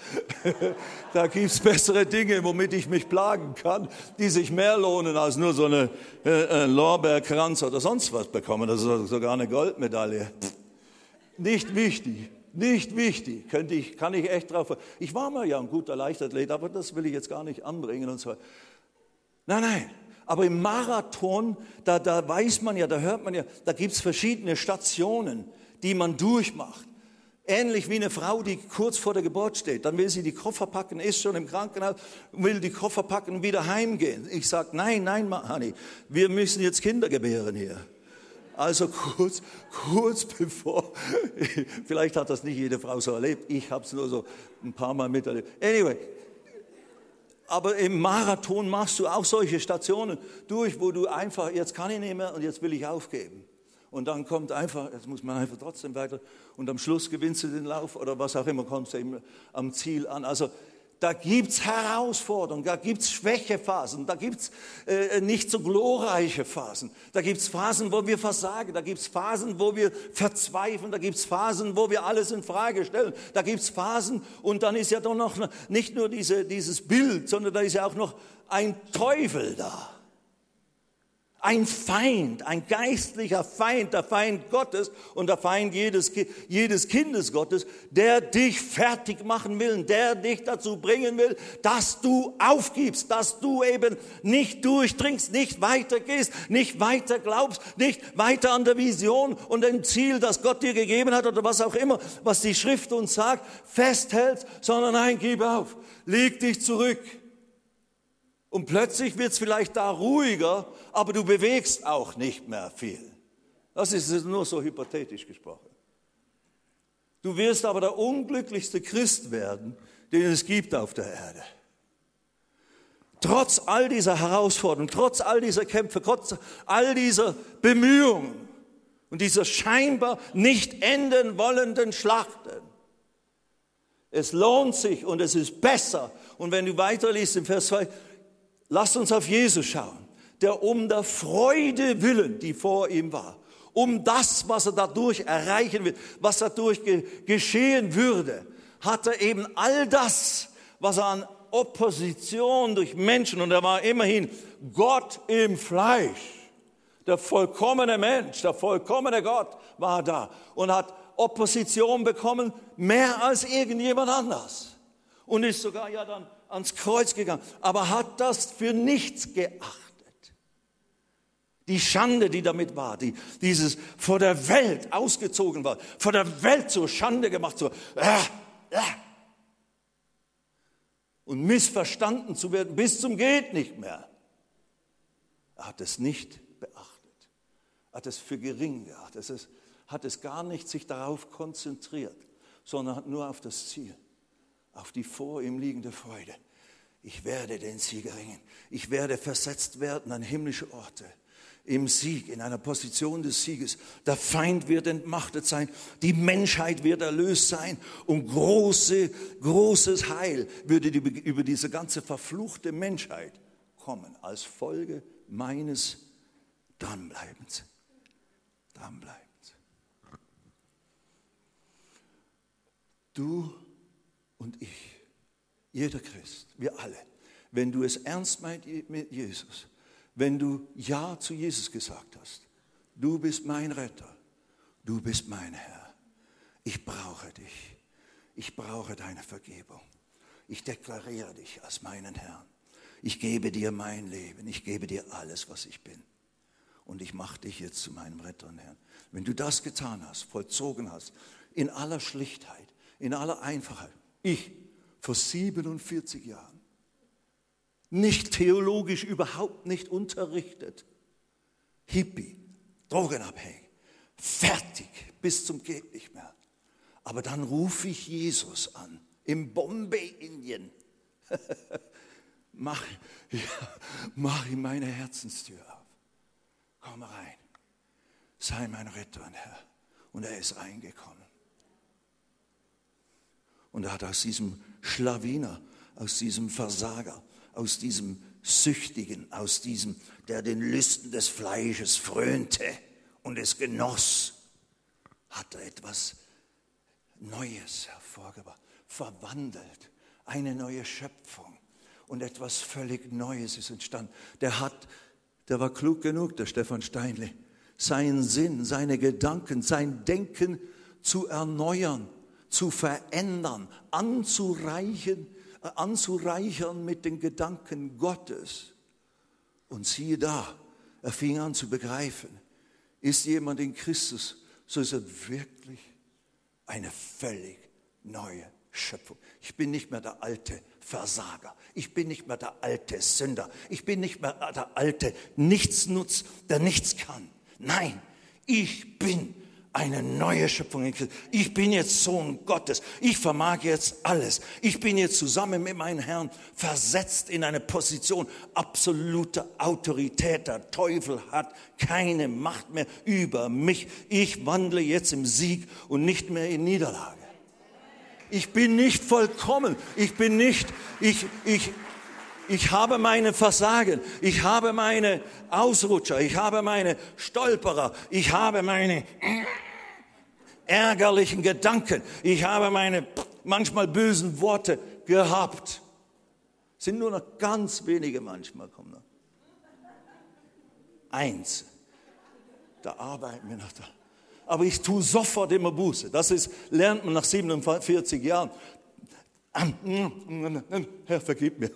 (laughs) da gibt es bessere Dinge, womit ich mich plagen kann, die sich mehr lohnen, als nur so eine äh, Lorbeerkranz oder sonst was bekommen. Das ist sogar eine Goldmedaille. Nicht wichtig. Nicht wichtig. Könnte ich, kann ich echt drauf. Ich war mal ja ein guter Leichtathlet, aber das will ich jetzt gar nicht anbringen und so. Nein, nein. Aber im Marathon, da, da weiß man ja, da hört man ja, da gibt es verschiedene Stationen, die man durchmacht. Ähnlich wie eine Frau, die kurz vor der Geburt steht. Dann will sie die Koffer packen, ist schon im Krankenhaus, will die Koffer packen und wieder heimgehen. Ich sage, nein, nein, Honey, wir müssen jetzt Kinder gebären hier. Also kurz, kurz bevor, (laughs) vielleicht hat das nicht jede Frau so erlebt, ich habe es nur so ein paar Mal miterlebt. Anyway, aber im Marathon machst du auch solche Stationen durch, wo du einfach, jetzt kann ich nicht mehr und jetzt will ich aufgeben. Und dann kommt einfach, jetzt muss man einfach trotzdem weiter und am Schluss gewinnst du den Lauf oder was auch immer, kommst du eben am Ziel an. Also da gibt es Herausforderungen, da gibt es Schwächephasen, da gibt es äh, nicht so glorreiche Phasen, da gibt es Phasen, wo wir versagen, da gibt es Phasen, wo wir verzweifeln, da gibt es Phasen, wo wir alles in Frage stellen, da gibt es Phasen und dann ist ja doch noch nicht nur diese, dieses Bild, sondern da ist ja auch noch ein Teufel da ein Feind, ein geistlicher Feind, der Feind Gottes und der Feind jedes, jedes Kindes Gottes, der dich fertig machen will, der dich dazu bringen will, dass du aufgibst, dass du eben nicht durchdringst, nicht weitergehst, nicht weiter glaubst, nicht weiter an der Vision und dem Ziel, das Gott dir gegeben hat oder was auch immer, was die Schrift uns sagt, festhältst, sondern nein, gib auf, leg dich zurück. Und plötzlich wird es vielleicht da ruhiger, aber du bewegst auch nicht mehr viel. Das ist nur so hypothetisch gesprochen. Du wirst aber der unglücklichste Christ werden, den es gibt auf der Erde. Trotz all dieser Herausforderungen, trotz all dieser Kämpfe, trotz all dieser Bemühungen und dieser scheinbar nicht enden wollenden Schlachten. Es lohnt sich und es ist besser. Und wenn du weiterliest im Vers 2, Lasst uns auf Jesus schauen, der um der Freude willen, die vor ihm war, um das, was er dadurch erreichen wird, was dadurch ge geschehen würde, hat er eben all das, was er an Opposition durch Menschen, und er war immerhin Gott im Fleisch, der vollkommene Mensch, der vollkommene Gott war da und hat Opposition bekommen, mehr als irgendjemand anders. Und ist sogar ja dann ans Kreuz gegangen, aber hat das für nichts geachtet. Die Schande, die damit war, die, dieses vor der Welt ausgezogen war, vor der Welt zur Schande gemacht, so, äh, äh, und missverstanden zu werden bis zum geht nicht mehr. Er hat es nicht beachtet, er hat es für gering geachtet, ist, hat es gar nicht sich darauf konzentriert, sondern hat nur auf das Ziel, auf die vor ihm liegende Freude ich werde den Sieg erringen. Ich werde versetzt werden an himmlische Orte. Im Sieg, in einer Position des Sieges. Der Feind wird entmachtet sein. Die Menschheit wird erlöst sein. Und große, großes Heil würde über diese ganze verfluchte Menschheit kommen. Als Folge meines Dranbleibens. Dranbleibens. Du und ich jeder Christ, wir alle, wenn du es ernst meinst mit Jesus, wenn du Ja zu Jesus gesagt hast, du bist mein Retter, du bist mein Herr, ich brauche dich, ich brauche deine Vergebung, ich deklariere dich als meinen Herrn, ich gebe dir mein Leben, ich gebe dir alles, was ich bin. Und ich mache dich jetzt zu meinem Retter und Herrn. Wenn du das getan hast, vollzogen hast, in aller Schlichtheit, in aller Einfachheit, ich vor 47 Jahren. Nicht theologisch, überhaupt nicht unterrichtet. Hippie, drogenabhängig, fertig bis zum geht nicht mehr. Aber dann rufe ich Jesus an, im Bombay, Indien. (laughs) mach, ja, mach ihm meine Herzenstür auf. komm rein, sei mein Retter und Herr. Und er ist reingekommen. Und er hat aus diesem Schlawiner, aus diesem Versager, aus diesem Süchtigen, aus diesem, der den Lüsten des Fleisches frönte und es genoss, hat er etwas Neues hervorgebracht, verwandelt, eine neue Schöpfung und etwas völlig Neues ist entstanden. Der hat, der war klug genug, der Stefan Steinle, seinen Sinn, seine Gedanken, sein Denken zu erneuern, zu verändern, anzureichen, anzureichern mit den Gedanken Gottes. Und siehe da, er fing an zu begreifen, ist jemand in Christus, so ist er wirklich eine völlig neue Schöpfung. Ich bin nicht mehr der alte Versager. Ich bin nicht mehr der alte Sünder. Ich bin nicht mehr der alte Nichtsnutz, der nichts kann. Nein, ich bin eine neue Schöpfung in Christus. Ich bin jetzt Sohn Gottes. Ich vermag jetzt alles. Ich bin jetzt zusammen mit meinem Herrn versetzt in eine Position absoluter Autorität. Der Teufel hat keine Macht mehr über mich. Ich wandle jetzt im Sieg und nicht mehr in Niederlage. Ich bin nicht vollkommen. Ich bin nicht, ich, ich, ich habe meine Versagen, ich habe meine Ausrutscher, ich habe meine Stolperer, ich habe meine ärgerlichen Gedanken, ich habe meine manchmal bösen Worte gehabt. Sind nur noch ganz wenige manchmal kommen noch. Eins. Da arbeiten wir noch da. Aber ich tue sofort immer Buße. Das ist, lernt man nach 47 Jahren. Herr, vergib mir.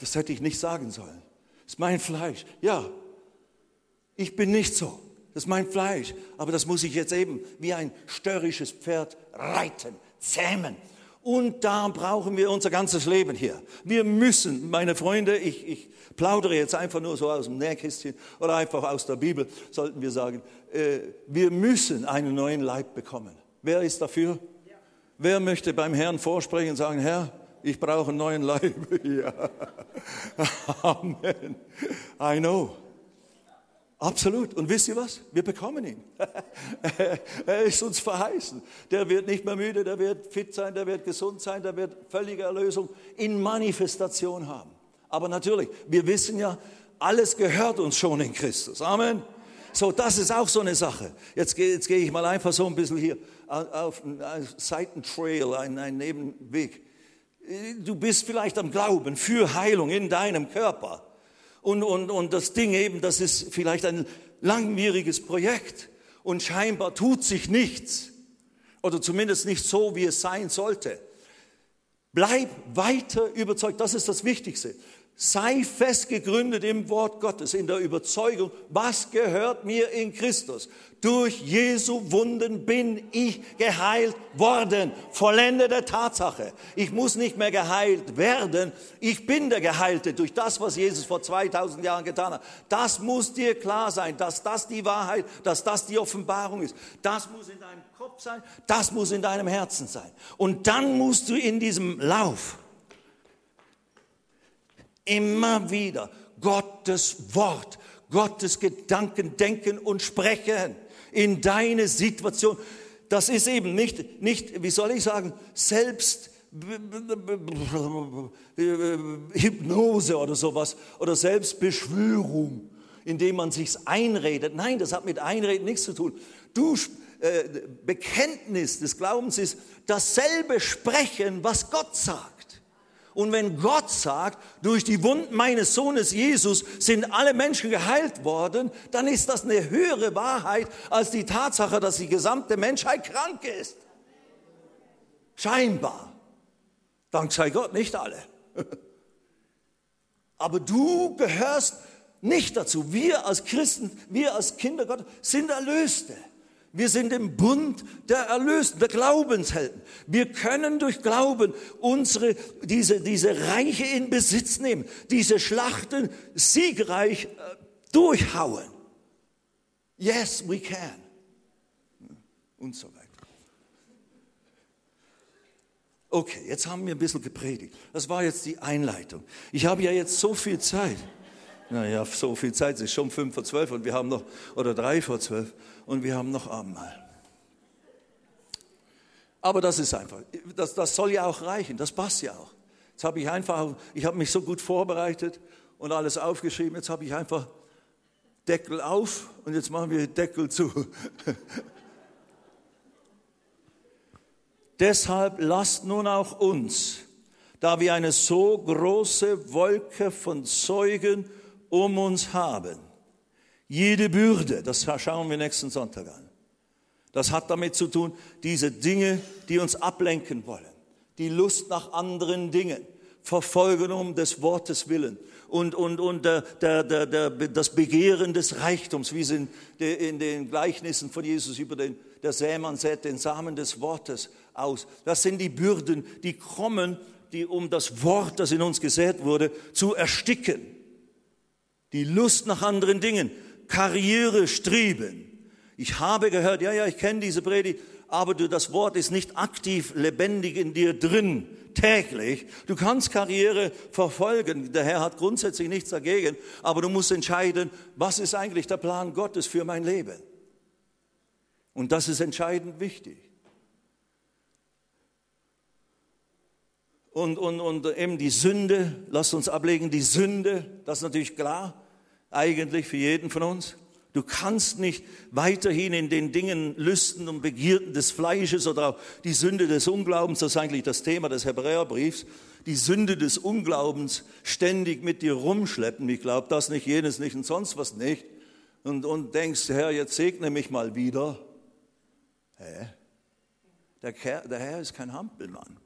Das hätte ich nicht sagen sollen. Das ist mein Fleisch. Ja, ich bin nicht so. Das ist mein Fleisch. Aber das muss ich jetzt eben wie ein störrisches Pferd reiten, zähmen. Und da brauchen wir unser ganzes Leben hier. Wir müssen, meine Freunde, ich, ich plaudere jetzt einfach nur so aus dem Nähkästchen oder einfach aus der Bibel, sollten wir sagen, äh, wir müssen einen neuen Leib bekommen. Wer ist dafür? Ja. Wer möchte beim Herrn vorsprechen und sagen, Herr, ich brauche einen neuen Leib. (laughs) Amen. I know. Absolut. Und wisst ihr was? Wir bekommen ihn. (laughs) er ist uns verheißen. Der wird nicht mehr müde, der wird fit sein, der wird gesund sein, der wird völlige Erlösung in Manifestation haben. Aber natürlich, wir wissen ja, alles gehört uns schon in Christus. Amen. So, das ist auch so eine Sache. Jetzt, jetzt gehe ich mal einfach so ein bisschen hier auf einen Seitentrail, einen, einen Nebenweg du bist vielleicht am Glauben für Heilung in deinem Körper. Und, und, und das Ding eben, das ist vielleicht ein langwieriges Projekt und scheinbar tut sich nichts. Oder zumindest nicht so, wie es sein sollte. Bleib weiter überzeugt, das ist das Wichtigste. Sei fest gegründet im Wort Gottes, in der Überzeugung, was gehört mir in Christus. Durch Jesu Wunden bin ich geheilt worden. Vollendete Tatsache. Ich muss nicht mehr geheilt werden. Ich bin der Geheilte durch das, was Jesus vor 2000 Jahren getan hat. Das muss dir klar sein, dass das die Wahrheit, dass das die Offenbarung ist. Das muss in deinem Kopf sein. Das muss in deinem Herzen sein. Und dann musst du in diesem Lauf immer wieder Gottes Wort, Gottes Gedanken denken und sprechen in deine Situation. Das ist eben nicht, nicht wie soll ich sagen, selbst Hypnose oder sowas oder Selbstbeschwörung, indem man sich's einredet. Nein, das hat mit Einreden nichts zu tun. Du, äh, Bekenntnis des Glaubens ist dasselbe Sprechen, was Gott sagt. Und wenn Gott sagt, durch die Wunden meines Sohnes Jesus sind alle Menschen geheilt worden, dann ist das eine höhere Wahrheit als die Tatsache, dass die gesamte Menschheit krank ist. Scheinbar. Dank sei Gott, nicht alle. (laughs) Aber du gehörst nicht dazu. Wir als Christen, wir als Kinder Gottes sind Erlöste. Wir sind im Bund der Erlösten, der Glaubenshelden. Wir können durch Glauben unsere, diese, diese Reiche in Besitz nehmen, diese Schlachten siegreich äh, durchhauen. Yes, we can. Und so weiter. Okay, jetzt haben wir ein bisschen gepredigt. Das war jetzt die Einleitung. Ich habe ja jetzt so viel Zeit. Naja, so viel Zeit, es ist schon fünf vor zwölf und wir haben noch, oder drei vor zwölf und wir haben noch Abendmahl. Aber das ist einfach, das, das soll ja auch reichen, das passt ja auch. Jetzt habe ich einfach, ich habe mich so gut vorbereitet und alles aufgeschrieben, jetzt habe ich einfach Deckel auf und jetzt machen wir Deckel zu. (laughs) Deshalb lasst nun auch uns, da wir eine so große Wolke von Zeugen um uns haben, jede Bürde, das schauen wir nächsten Sonntag an. Das hat damit zu tun, diese Dinge, die uns ablenken wollen, die Lust nach anderen Dingen, Verfolgen um des Wortes willen und, und, und der, der, der, der, das Begehren des Reichtums, wie es in, in den Gleichnissen von Jesus über den, der Sämann sät den Samen des Wortes aus. Das sind die Bürden, die kommen, die um das Wort, das in uns gesät wurde, zu ersticken. Die Lust nach anderen Dingen, Karriere streben. Ich habe gehört, ja, ja, ich kenne diese Predigt, aber du, das Wort ist nicht aktiv, lebendig in dir drin, täglich. Du kannst Karriere verfolgen, der Herr hat grundsätzlich nichts dagegen, aber du musst entscheiden, was ist eigentlich der Plan Gottes für mein Leben. Und das ist entscheidend wichtig. Und, und, und eben die Sünde, lasst uns ablegen, die Sünde, das ist natürlich klar, eigentlich für jeden von uns. Du kannst nicht weiterhin in den Dingen Lüsten und Begierden des Fleisches oder auch die Sünde des Unglaubens, das ist eigentlich das Thema des Hebräerbriefs, die Sünde des Unglaubens ständig mit dir rumschleppen. Ich glaube das nicht, jenes nicht und sonst was nicht. Und, und denkst, Herr, jetzt segne mich mal wieder. Hä? Der, Herr, der Herr ist kein Hampelmann.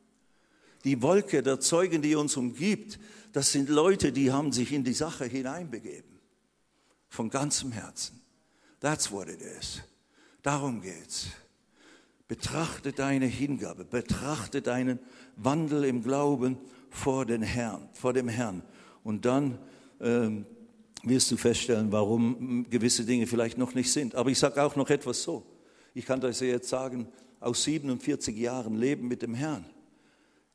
Die Wolke der Zeugen, die uns umgibt, das sind Leute, die haben sich in die Sache hineinbegeben. Von ganzem Herzen. That's what it is. Darum geht's. Betrachte deine Hingabe, betrachte deinen Wandel im Glauben vor den Herrn, vor dem Herrn. Und dann ähm, wirst du feststellen, warum gewisse Dinge vielleicht noch nicht sind. Aber ich sage auch noch etwas so. Ich kann das jetzt sagen, aus 47 Jahren Leben mit dem Herrn.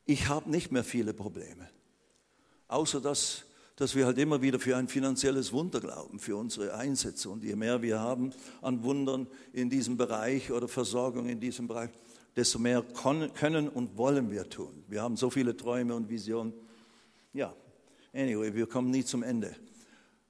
Ich habe nicht mehr viele Probleme. Außer dass dass wir halt immer wieder für ein finanzielles Wunder glauben, für unsere Einsätze. Und je mehr wir haben an Wundern in diesem Bereich oder Versorgung in diesem Bereich, desto mehr können und wollen wir tun. Wir haben so viele Träume und Visionen. Ja, anyway, wir kommen nie zum Ende.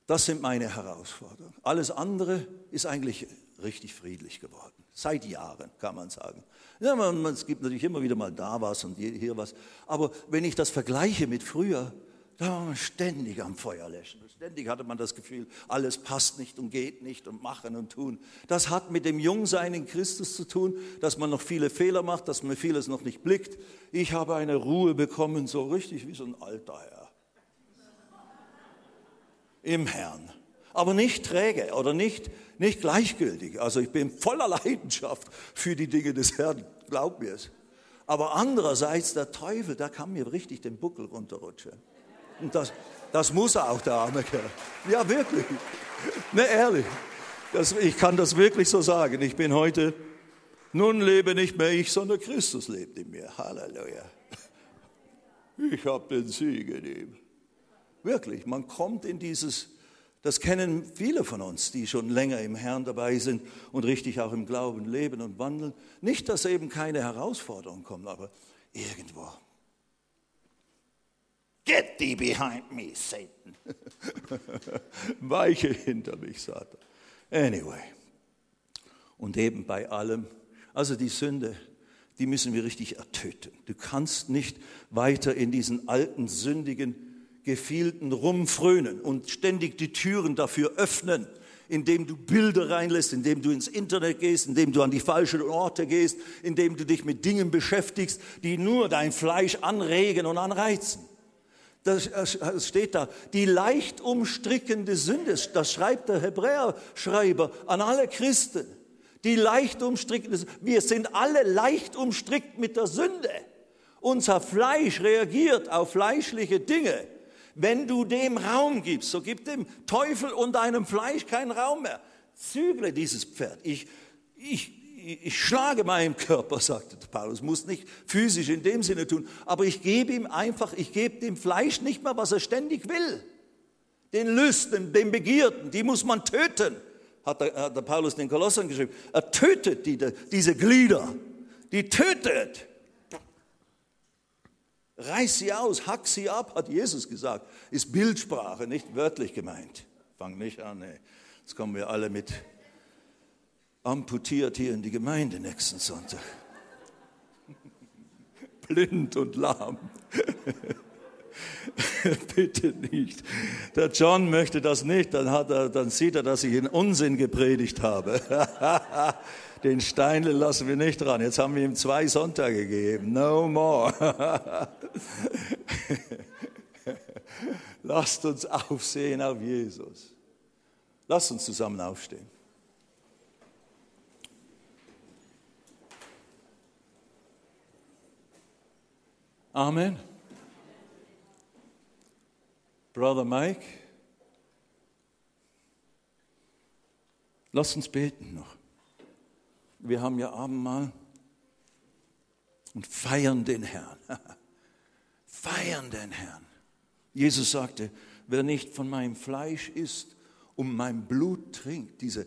Das sind meine Herausforderungen. Alles andere ist eigentlich richtig friedlich geworden. Seit Jahren, kann man sagen. Ja, man, es gibt natürlich immer wieder mal da was und hier was. Aber wenn ich das vergleiche mit früher, da ständig am Feuer löschen. Ständig hatte man das Gefühl, alles passt nicht und geht nicht und machen und tun. Das hat mit dem Jungsein in Christus zu tun, dass man noch viele Fehler macht, dass man vieles noch nicht blickt. Ich habe eine Ruhe bekommen, so richtig wie so ein alter Herr. Im Herrn. Aber nicht träge oder nicht, nicht gleichgültig. Also ich bin voller Leidenschaft für die Dinge des Herrn, glaub mir es. Aber andererseits der Teufel, da kann mir richtig den Buckel runterrutschen. Und das, das muss er auch, der arme Kerl. Ja, wirklich. Ne, ehrlich. Das, ich kann das wirklich so sagen. Ich bin heute, nun lebe nicht mehr ich, sondern Christus lebt in mir. Halleluja. Ich habe den Sieg in ihm. Wirklich, man kommt in dieses, das kennen viele von uns, die schon länger im Herrn dabei sind und richtig auch im Glauben leben und wandeln. Nicht, dass eben keine Herausforderungen kommen, aber irgendwo Get thee behind me, Satan. (laughs) Weiche hinter mich, Satan. Anyway. Und eben bei allem, also die Sünde, die müssen wir richtig ertöten. Du kannst nicht weiter in diesen alten, sündigen Gefilden rumfrönen und ständig die Türen dafür öffnen, indem du Bilder reinlässt, indem du ins Internet gehst, indem du an die falschen Orte gehst, indem du dich mit Dingen beschäftigst, die nur dein Fleisch anregen und anreizen. Das steht da, die leicht umstrickende Sünde, das schreibt der Hebräerschreiber an alle Christen. Die leicht umstrickende Sünde. Wir sind alle leicht umstrickt mit der Sünde. Unser Fleisch reagiert auf fleischliche Dinge. Wenn du dem Raum gibst, so gib dem Teufel und deinem Fleisch keinen Raum mehr. Zügle dieses Pferd. Ich, ich, ich schlage meinen Körper, sagte Paulus, muss nicht physisch in dem Sinne tun, aber ich gebe ihm einfach, ich gebe dem Fleisch nicht mehr, was er ständig will. den Lüsten, den Begierden, die muss man töten, hat der, hat der Paulus den Kolossern geschrieben. Er tötet die, diese Glieder, die tötet. Reiß sie aus, hack sie ab, hat Jesus gesagt. Ist Bildsprache, nicht wörtlich gemeint. Fang nicht an, ey. Jetzt kommen wir alle mit amputiert hier in die Gemeinde nächsten Sonntag. (laughs) Blind und lahm. (laughs) Bitte nicht. Der John möchte das nicht, dann, er, dann sieht er, dass ich in Unsinn gepredigt habe. (laughs) Den Steinle lassen wir nicht dran. Jetzt haben wir ihm zwei Sonntage gegeben. No more. Lasst uns aufsehen auf Jesus. Lasst uns zusammen aufstehen. Amen. Brother Mike, lass uns beten noch. Wir haben ja Abendmahl und feiern den Herrn. (laughs) feiern den Herrn. Jesus sagte, wer nicht von meinem Fleisch isst und mein Blut trinkt, diese,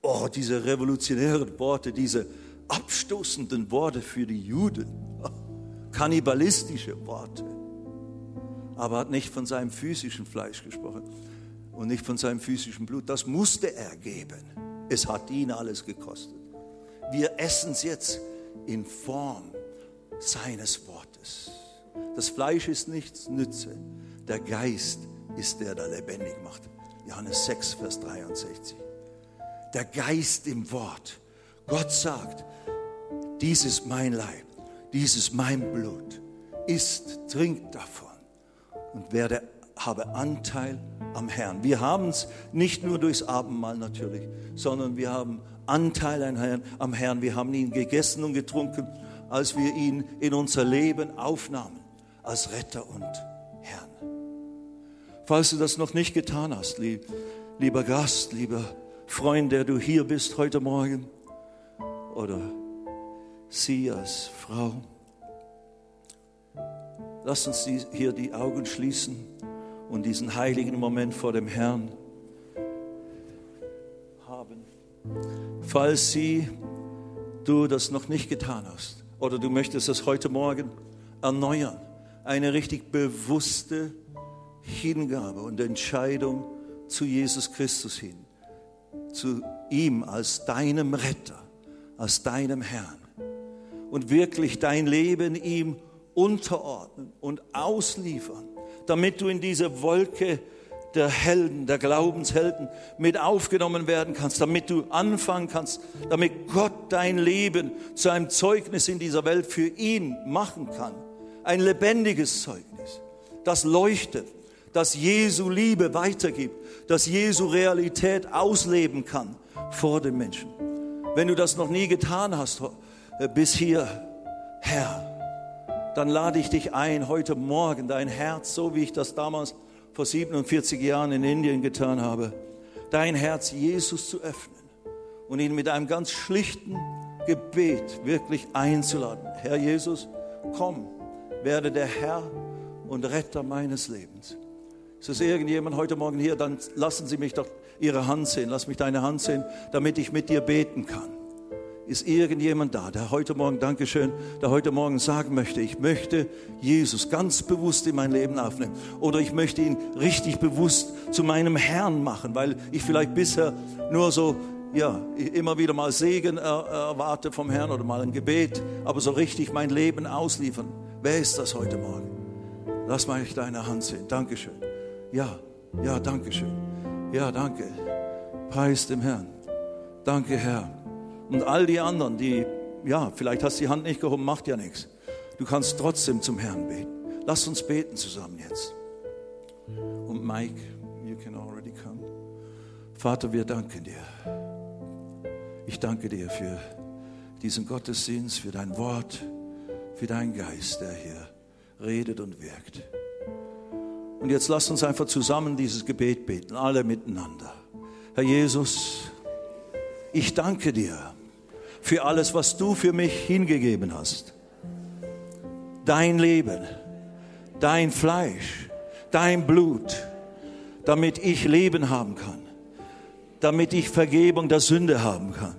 oh, diese revolutionären Worte, diese abstoßenden Worte für die Juden, (laughs) kannibalistische Worte aber hat nicht von seinem physischen Fleisch gesprochen und nicht von seinem physischen Blut. Das musste er geben. Es hat ihn alles gekostet. Wir essen es jetzt in Form seines Wortes. Das Fleisch ist nichts Nütze. Der Geist ist der, der lebendig macht. Johannes 6, Vers 63. Der Geist im Wort. Gott sagt, dies ist mein Leib, dies ist mein Blut. Isst, trinkt davon und werde, habe Anteil am Herrn. Wir haben es nicht nur durchs Abendmahl natürlich, sondern wir haben Anteil am Herrn. Wir haben ihn gegessen und getrunken, als wir ihn in unser Leben aufnahmen, als Retter und Herrn. Falls du das noch nicht getan hast, lieber Gast, lieber Freund, der du hier bist heute Morgen, oder sie als Frau, Lasst uns hier die Augen schließen und diesen heiligen Moment vor dem Herrn haben. Falls sie, du das noch nicht getan hast oder du möchtest es heute Morgen erneuern, eine richtig bewusste Hingabe und Entscheidung zu Jesus Christus hin, zu ihm als deinem Retter, als deinem Herrn und wirklich dein Leben ihm unterordnen und ausliefern, damit du in diese Wolke der Helden, der Glaubenshelden mit aufgenommen werden kannst, damit du anfangen kannst, damit Gott dein Leben zu einem Zeugnis in dieser Welt für ihn machen kann. Ein lebendiges Zeugnis, das leuchtet, das Jesu Liebe weitergibt, das Jesu Realität ausleben kann vor den Menschen. Wenn du das noch nie getan hast bis hier, Herr, dann lade ich dich ein, heute Morgen dein Herz, so wie ich das damals vor 47 Jahren in Indien getan habe, dein Herz Jesus zu öffnen und ihn mit einem ganz schlichten Gebet wirklich einzuladen. Herr Jesus, komm, werde der Herr und Retter meines Lebens. Ist es irgendjemand heute Morgen hier? Dann lassen Sie mich doch Ihre Hand sehen. Lass mich deine Hand sehen, damit ich mit dir beten kann. Ist irgendjemand da, der heute Morgen, Dankeschön, der heute Morgen sagen möchte, ich möchte Jesus ganz bewusst in mein Leben aufnehmen oder ich möchte ihn richtig bewusst zu meinem Herrn machen, weil ich vielleicht bisher nur so, ja, immer wieder mal Segen erwarte vom Herrn oder mal ein Gebet, aber so richtig mein Leben ausliefern. Wer ist das heute Morgen? Lass mal deine Hand sehen. Dankeschön. Ja, ja, Dankeschön. Ja, danke. Preis dem Herrn. Danke, Herr. Und all die anderen, die, ja, vielleicht hast du die Hand nicht gehoben, macht ja nichts. Du kannst trotzdem zum Herrn beten. Lass uns beten zusammen jetzt. Und Mike, you can already come. Vater, wir danken dir. Ich danke dir für diesen Gottesdienst, für dein Wort, für deinen Geist, der hier redet und wirkt. Und jetzt lass uns einfach zusammen dieses Gebet beten, alle miteinander. Herr Jesus, ich danke dir für alles, was du für mich hingegeben hast. Dein Leben, dein Fleisch, dein Blut, damit ich Leben haben kann, damit ich Vergebung der Sünde haben kann,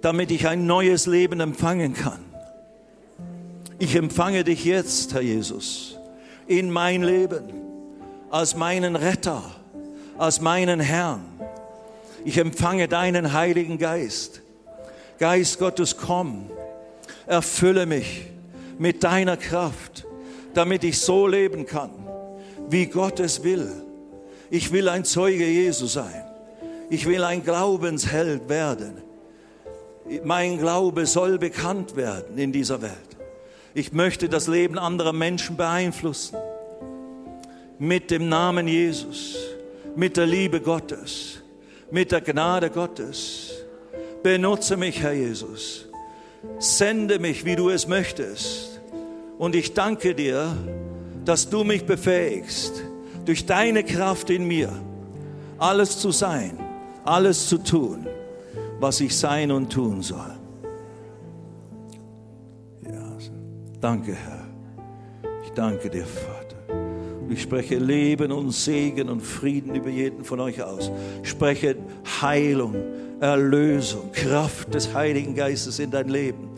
damit ich ein neues Leben empfangen kann. Ich empfange dich jetzt, Herr Jesus, in mein Leben als meinen Retter, als meinen Herrn. Ich empfange deinen Heiligen Geist. Geist Gottes, komm, erfülle mich mit deiner Kraft, damit ich so leben kann, wie Gott es will. Ich will ein Zeuge Jesu sein. Ich will ein Glaubensheld werden. Mein Glaube soll bekannt werden in dieser Welt. Ich möchte das Leben anderer Menschen beeinflussen. Mit dem Namen Jesus, mit der Liebe Gottes, mit der Gnade Gottes. Benutze mich, Herr Jesus. Sende mich, wie du es möchtest. Und ich danke dir, dass du mich befähigst, durch deine Kraft in mir alles zu sein, alles zu tun, was ich sein und tun soll. Ja, danke, Herr. Ich danke dir, Vater. Ich spreche Leben und Segen und Frieden über jeden von euch aus. Ich spreche Heilung, Erlösung, Kraft des Heiligen Geistes in dein Leben.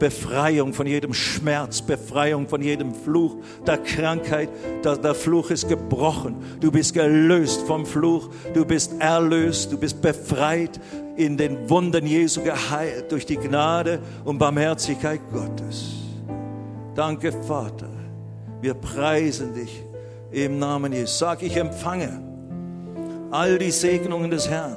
Befreiung von jedem Schmerz, Befreiung von jedem Fluch der Krankheit. Der, der, Fluch ist gebrochen. Du bist gelöst vom Fluch. Du bist erlöst. Du bist befreit in den Wunden Jesu geheilt durch die Gnade und Barmherzigkeit Gottes. Danke, Vater. Wir preisen dich im Namen Jesus. Sag, ich empfange all die Segnungen des Herrn,